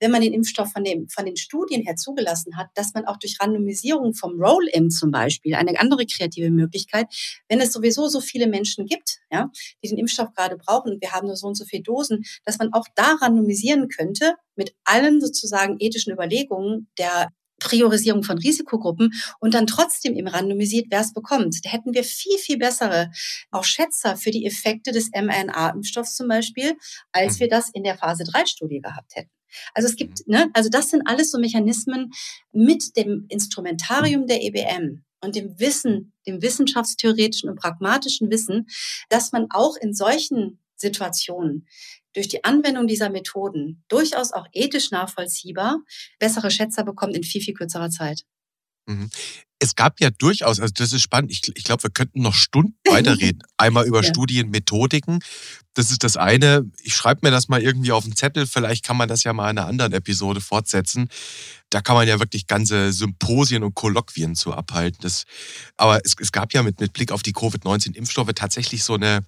wenn man den Impfstoff von, dem, von den Studien her zugelassen hat, dass man auch durch Randomisierung vom Roll-in zum Beispiel, eine andere kreative Möglichkeit, wenn es sowieso so viele Menschen gibt, ja, die den Impfstoff gerade brauchen und wir haben nur so und so viele Dosen, dass man auch da randomisieren könnte mit allen sozusagen ethischen Überlegungen der Priorisierung von Risikogruppen und dann trotzdem eben randomisiert, wer es bekommt. Da hätten wir viel, viel bessere auch Schätzer für die Effekte des mRNA-Impfstoffs zum Beispiel, als wir das in der Phase 3-Studie gehabt hätten. Also es gibt, ne, also das sind alles so Mechanismen mit dem Instrumentarium der EBM und dem Wissen, dem wissenschaftstheoretischen und pragmatischen Wissen, dass man auch in solchen Situationen durch die Anwendung dieser Methoden durchaus auch ethisch nachvollziehbar bessere Schätzer bekommt in viel, viel kürzerer Zeit. Mhm. Es gab ja durchaus, also das ist spannend, ich, ich glaube, wir könnten noch Stunden weiterreden. Einmal über ja. Studienmethodiken. Das ist das eine. Ich schreibe mir das mal irgendwie auf den Zettel. Vielleicht kann man das ja mal in einer anderen Episode fortsetzen. Da kann man ja wirklich ganze Symposien und Kolloquien zu abhalten. Das, aber es, es gab ja mit, mit Blick auf die Covid-19-Impfstoffe tatsächlich so eine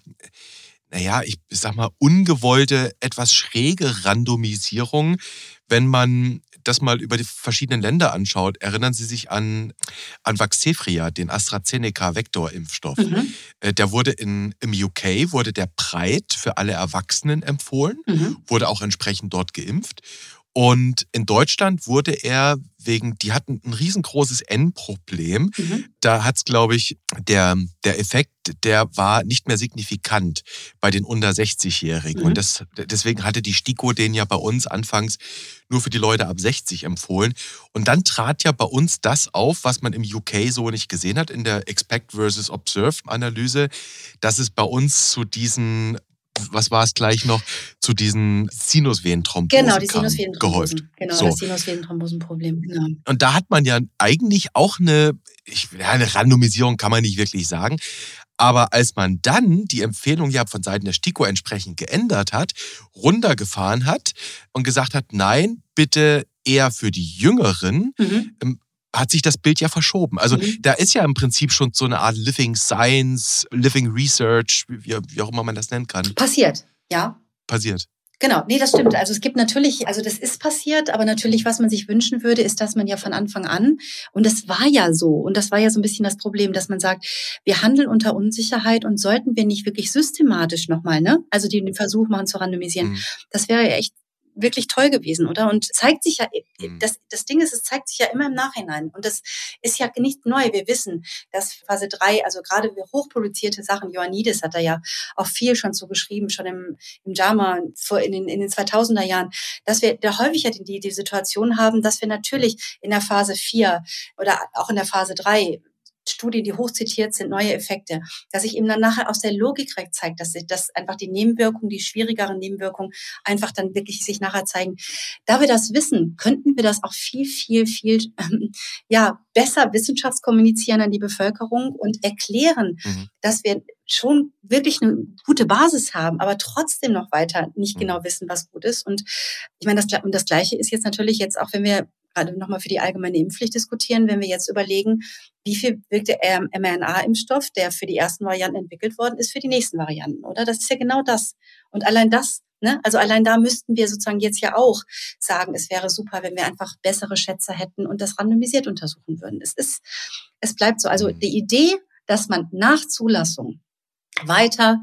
naja, ich sag mal, ungewollte, etwas schräge Randomisierung, wenn man das mal über die verschiedenen Länder anschaut, erinnern Sie sich an, an Vaxzevria, den AstraZeneca-Vektorimpfstoff. Mhm. Äh, der wurde in, im UK, wurde der breit für alle Erwachsenen empfohlen, mhm. wurde auch entsprechend dort geimpft. Und in Deutschland wurde er wegen, die hatten ein riesengroßes N-Problem. Mhm. Da hat es, glaube ich, der, der Effekt, der war nicht mehr signifikant bei den unter 60-Jährigen. Mhm. Und das, deswegen hatte die STIKO den ja bei uns anfangs nur für die Leute ab 60 empfohlen. Und dann trat ja bei uns das auf, was man im UK so nicht gesehen hat in der Expect versus Observe Analyse, dass es bei uns zu diesen was war es gleich noch, zu diesen Sinusvenenthrombosen Genau, die Sinusvenenthrombosen. Genau, so. das Sinusvenenthrombosenproblem. Genau. Und da hat man ja eigentlich auch eine, ich, ja, eine Randomisierung kann man nicht wirklich sagen, aber als man dann die Empfehlung ja von Seiten der STIKO entsprechend geändert hat, runtergefahren hat und gesagt hat, nein, bitte eher für die Jüngeren, mhm. Hat sich das Bild ja verschoben. Also mhm. da ist ja im Prinzip schon so eine Art Living Science, Living Research, wie, wie auch immer man das nennen kann. Passiert, ja. Passiert. Genau, nee, das stimmt. Also es gibt natürlich, also das ist passiert, aber natürlich, was man sich wünschen würde, ist, dass man ja von Anfang an, und das war ja so, und das war ja so ein bisschen das Problem, dass man sagt, wir handeln unter Unsicherheit und sollten wir nicht wirklich systematisch nochmal, ne, also den Versuch machen zu randomisieren, mhm. das wäre ja echt wirklich toll gewesen, oder? Und zeigt sich ja, mhm. das, das Ding ist, es zeigt sich ja immer im Nachhinein. Und das ist ja nicht neu. Wir wissen, dass Phase 3, also gerade hochproduzierte Sachen, Ioannidis hat da ja auch viel schon so geschrieben, schon im, im JAMA vor, in, den, in den 2000er Jahren, dass wir da häufiger die, die Situation haben, dass wir natürlich in der Phase 4 oder auch in der Phase 3 Studien, die hochzitiert sind, neue Effekte, dass sich eben dann nachher aus der Logik zeigt, dass, sich, dass einfach die Nebenwirkungen, die schwierigeren Nebenwirkungen einfach dann wirklich sich nachher zeigen. Da wir das wissen, könnten wir das auch viel, viel, viel ähm, ja, besser wissenschaftskommunizieren an die Bevölkerung und erklären, mhm. dass wir schon wirklich eine gute Basis haben, aber trotzdem noch weiter nicht mhm. genau wissen, was gut ist. Und ich meine, das, und das Gleiche ist jetzt natürlich jetzt auch, wenn wir gerade nochmal für die allgemeine Impfpflicht diskutieren, wenn wir jetzt überlegen, wie viel wirkt der mRNA-Impfstoff, der für die ersten Varianten entwickelt worden ist, für die nächsten Varianten, oder? Das ist ja genau das. Und allein das, ne? also allein da müssten wir sozusagen jetzt ja auch sagen, es wäre super, wenn wir einfach bessere Schätze hätten und das randomisiert untersuchen würden. Es ist, es bleibt so. Also mhm. die Idee, dass man nach Zulassung weiter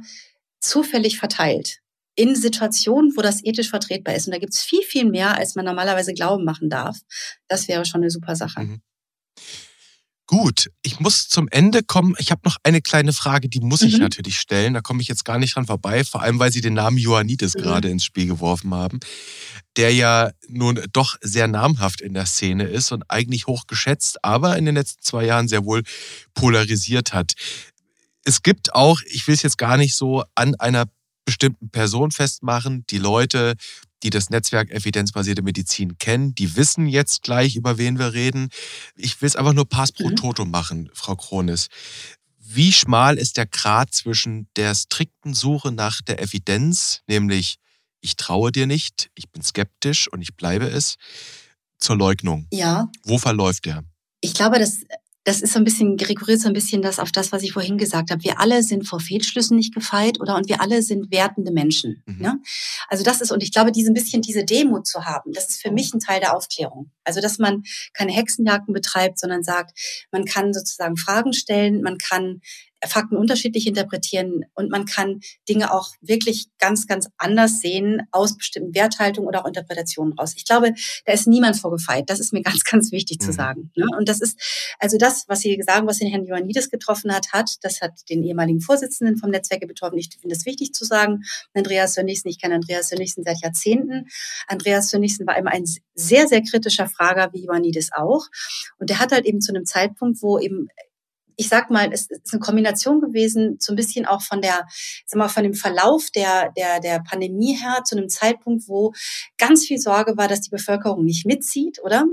zufällig verteilt, in Situationen, wo das ethisch vertretbar ist. Und da gibt es viel, viel mehr, als man normalerweise Glauben machen darf. Das wäre schon eine super Sache. Mhm. Gut, ich muss zum Ende kommen. Ich habe noch eine kleine Frage, die muss ich mhm. natürlich stellen. Da komme ich jetzt gar nicht dran vorbei, vor allem weil Sie den Namen Ioannidis mhm. gerade ins Spiel geworfen haben, der ja nun doch sehr namhaft in der Szene ist und eigentlich hochgeschätzt, aber in den letzten zwei Jahren sehr wohl polarisiert hat. Es gibt auch, ich will es jetzt gar nicht so an einer bestimmten Person festmachen. Die Leute, die das Netzwerk evidenzbasierte Medizin kennen, die wissen jetzt gleich, über wen wir reden. Ich will es einfach nur Pass pro mhm. Toto machen, Frau Kronis. Wie schmal ist der Grad zwischen der strikten Suche nach der Evidenz, nämlich ich traue dir nicht, ich bin skeptisch und ich bleibe es, zur Leugnung? Ja. Wo verläuft der? Ich glaube, das das ist so ein bisschen, rekurriert so ein bisschen das auf das, was ich vorhin gesagt habe. Wir alle sind vor Fehlschlüssen nicht gefeit, oder? Und wir alle sind wertende Menschen. Mhm. Ne? Also das ist, und ich glaube, diese ein bisschen diese Demut zu haben, das ist für mich ein Teil der Aufklärung. Also, dass man keine Hexenjagden betreibt, sondern sagt, man kann sozusagen Fragen stellen, man kann Fakten unterschiedlich interpretieren und man kann Dinge auch wirklich ganz, ganz anders sehen aus bestimmten Werthaltungen oder auch Interpretationen raus. Ich glaube, da ist niemand vorgefeit. Das ist mir ganz, ganz wichtig mhm. zu sagen. Ne? Und das ist, also das, was Sie sagen, was den Herrn Ioannidis getroffen hat, hat, das hat den ehemaligen Vorsitzenden vom Netzwerk betroffen. Ich finde es wichtig zu sagen. Andreas Sönnigsen, ich kenne Andreas Sönnigsen seit Jahrzehnten. Andreas Sönnigsen war immer ein sehr, sehr kritischer Frager, wie Ioannidis auch. Und der hat halt eben zu einem Zeitpunkt, wo eben ich sag mal, es ist eine Kombination gewesen, so ein bisschen auch von der, sag mal, von dem Verlauf der, der, der Pandemie her zu einem Zeitpunkt, wo ganz viel Sorge war, dass die Bevölkerung nicht mitzieht, oder?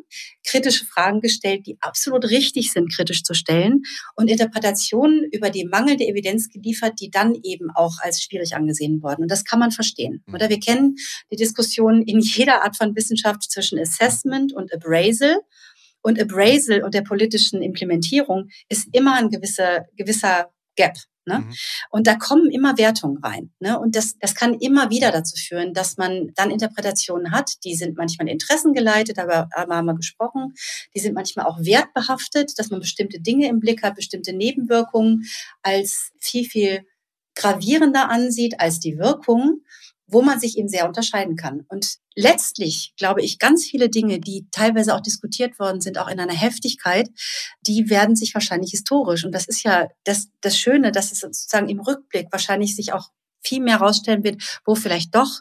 Kritische Fragen gestellt, die absolut richtig sind, kritisch zu stellen und Interpretationen über die mangelnde Evidenz geliefert, die dann eben auch als schwierig angesehen wurden. Und das kann man verstehen, mhm. oder? Wir kennen die Diskussion in jeder Art von Wissenschaft zwischen Assessment und Appraisal. Und Appraisal und der politischen Implementierung ist immer ein gewisser, gewisser Gap. Ne? Mhm. Und da kommen immer Wertungen rein. Ne? Und das, das kann immer wieder dazu führen, dass man dann Interpretationen hat, die sind manchmal interessengeleitet, aber, aber haben wir gesprochen, die sind manchmal auch wertbehaftet, dass man bestimmte Dinge im Blick hat, bestimmte Nebenwirkungen als viel, viel gravierender ansieht als die Wirkung wo man sich eben sehr unterscheiden kann. Und letztlich glaube ich, ganz viele Dinge, die teilweise auch diskutiert worden sind, auch in einer Heftigkeit, die werden sich wahrscheinlich historisch. Und das ist ja das, das Schöne, dass es sozusagen im Rückblick wahrscheinlich sich auch viel mehr herausstellen wird, wo vielleicht doch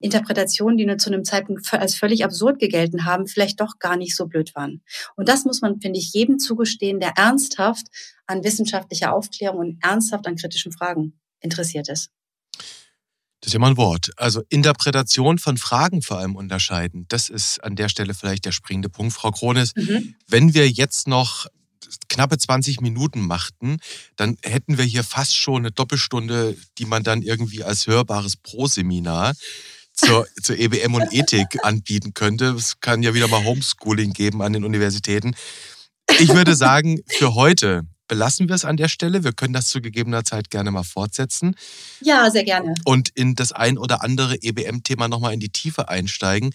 Interpretationen, die nur zu einem Zeitpunkt als völlig absurd gegelten haben, vielleicht doch gar nicht so blöd waren. Und das muss man, finde ich, jedem zugestehen, der ernsthaft an wissenschaftlicher Aufklärung und ernsthaft an kritischen Fragen interessiert ist. Das ist ja mal ein Wort. Also Interpretation von Fragen vor allem unterscheiden. Das ist an der Stelle vielleicht der springende Punkt, Frau Kronis. Mhm. Wenn wir jetzt noch knappe 20 Minuten machten, dann hätten wir hier fast schon eine Doppelstunde, die man dann irgendwie als hörbares Pro-Seminar zur, zur EBM und Ethik anbieten könnte. Es kann ja wieder mal Homeschooling geben an den Universitäten. Ich würde sagen, für heute belassen wir es an der Stelle. Wir können das zu gegebener Zeit gerne mal fortsetzen. Ja, sehr gerne. Und in das ein oder andere EBM-Thema nochmal in die Tiefe einsteigen.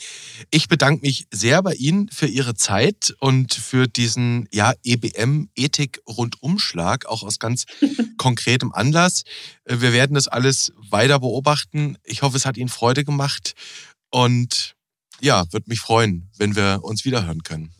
Ich bedanke mich sehr bei Ihnen für Ihre Zeit und für diesen ja, EBM-Ethik-Rundumschlag, auch aus ganz konkretem Anlass. Wir werden das alles weiter beobachten. Ich hoffe, es hat Ihnen Freude gemacht und ja, würde mich freuen, wenn wir uns wiederhören können.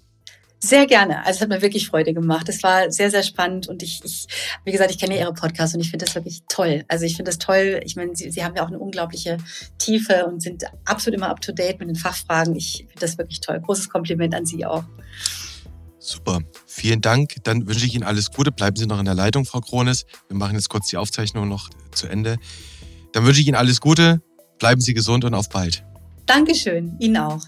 Sehr gerne. Also es hat mir wirklich Freude gemacht. Es war sehr, sehr spannend und ich, ich wie gesagt, ich kenne Ihre Podcasts und ich finde das wirklich toll. Also ich finde das toll. Ich meine, Sie, Sie haben ja auch eine unglaubliche Tiefe und sind absolut immer up to date mit den Fachfragen. Ich finde das wirklich toll. Großes Kompliment an Sie auch. Super. Vielen Dank. Dann wünsche ich Ihnen alles Gute. Bleiben Sie noch in der Leitung, Frau Krones. Wir machen jetzt kurz die Aufzeichnung noch zu Ende. Dann wünsche ich Ihnen alles Gute. Bleiben Sie gesund und auf bald. Dankeschön. Ihnen auch.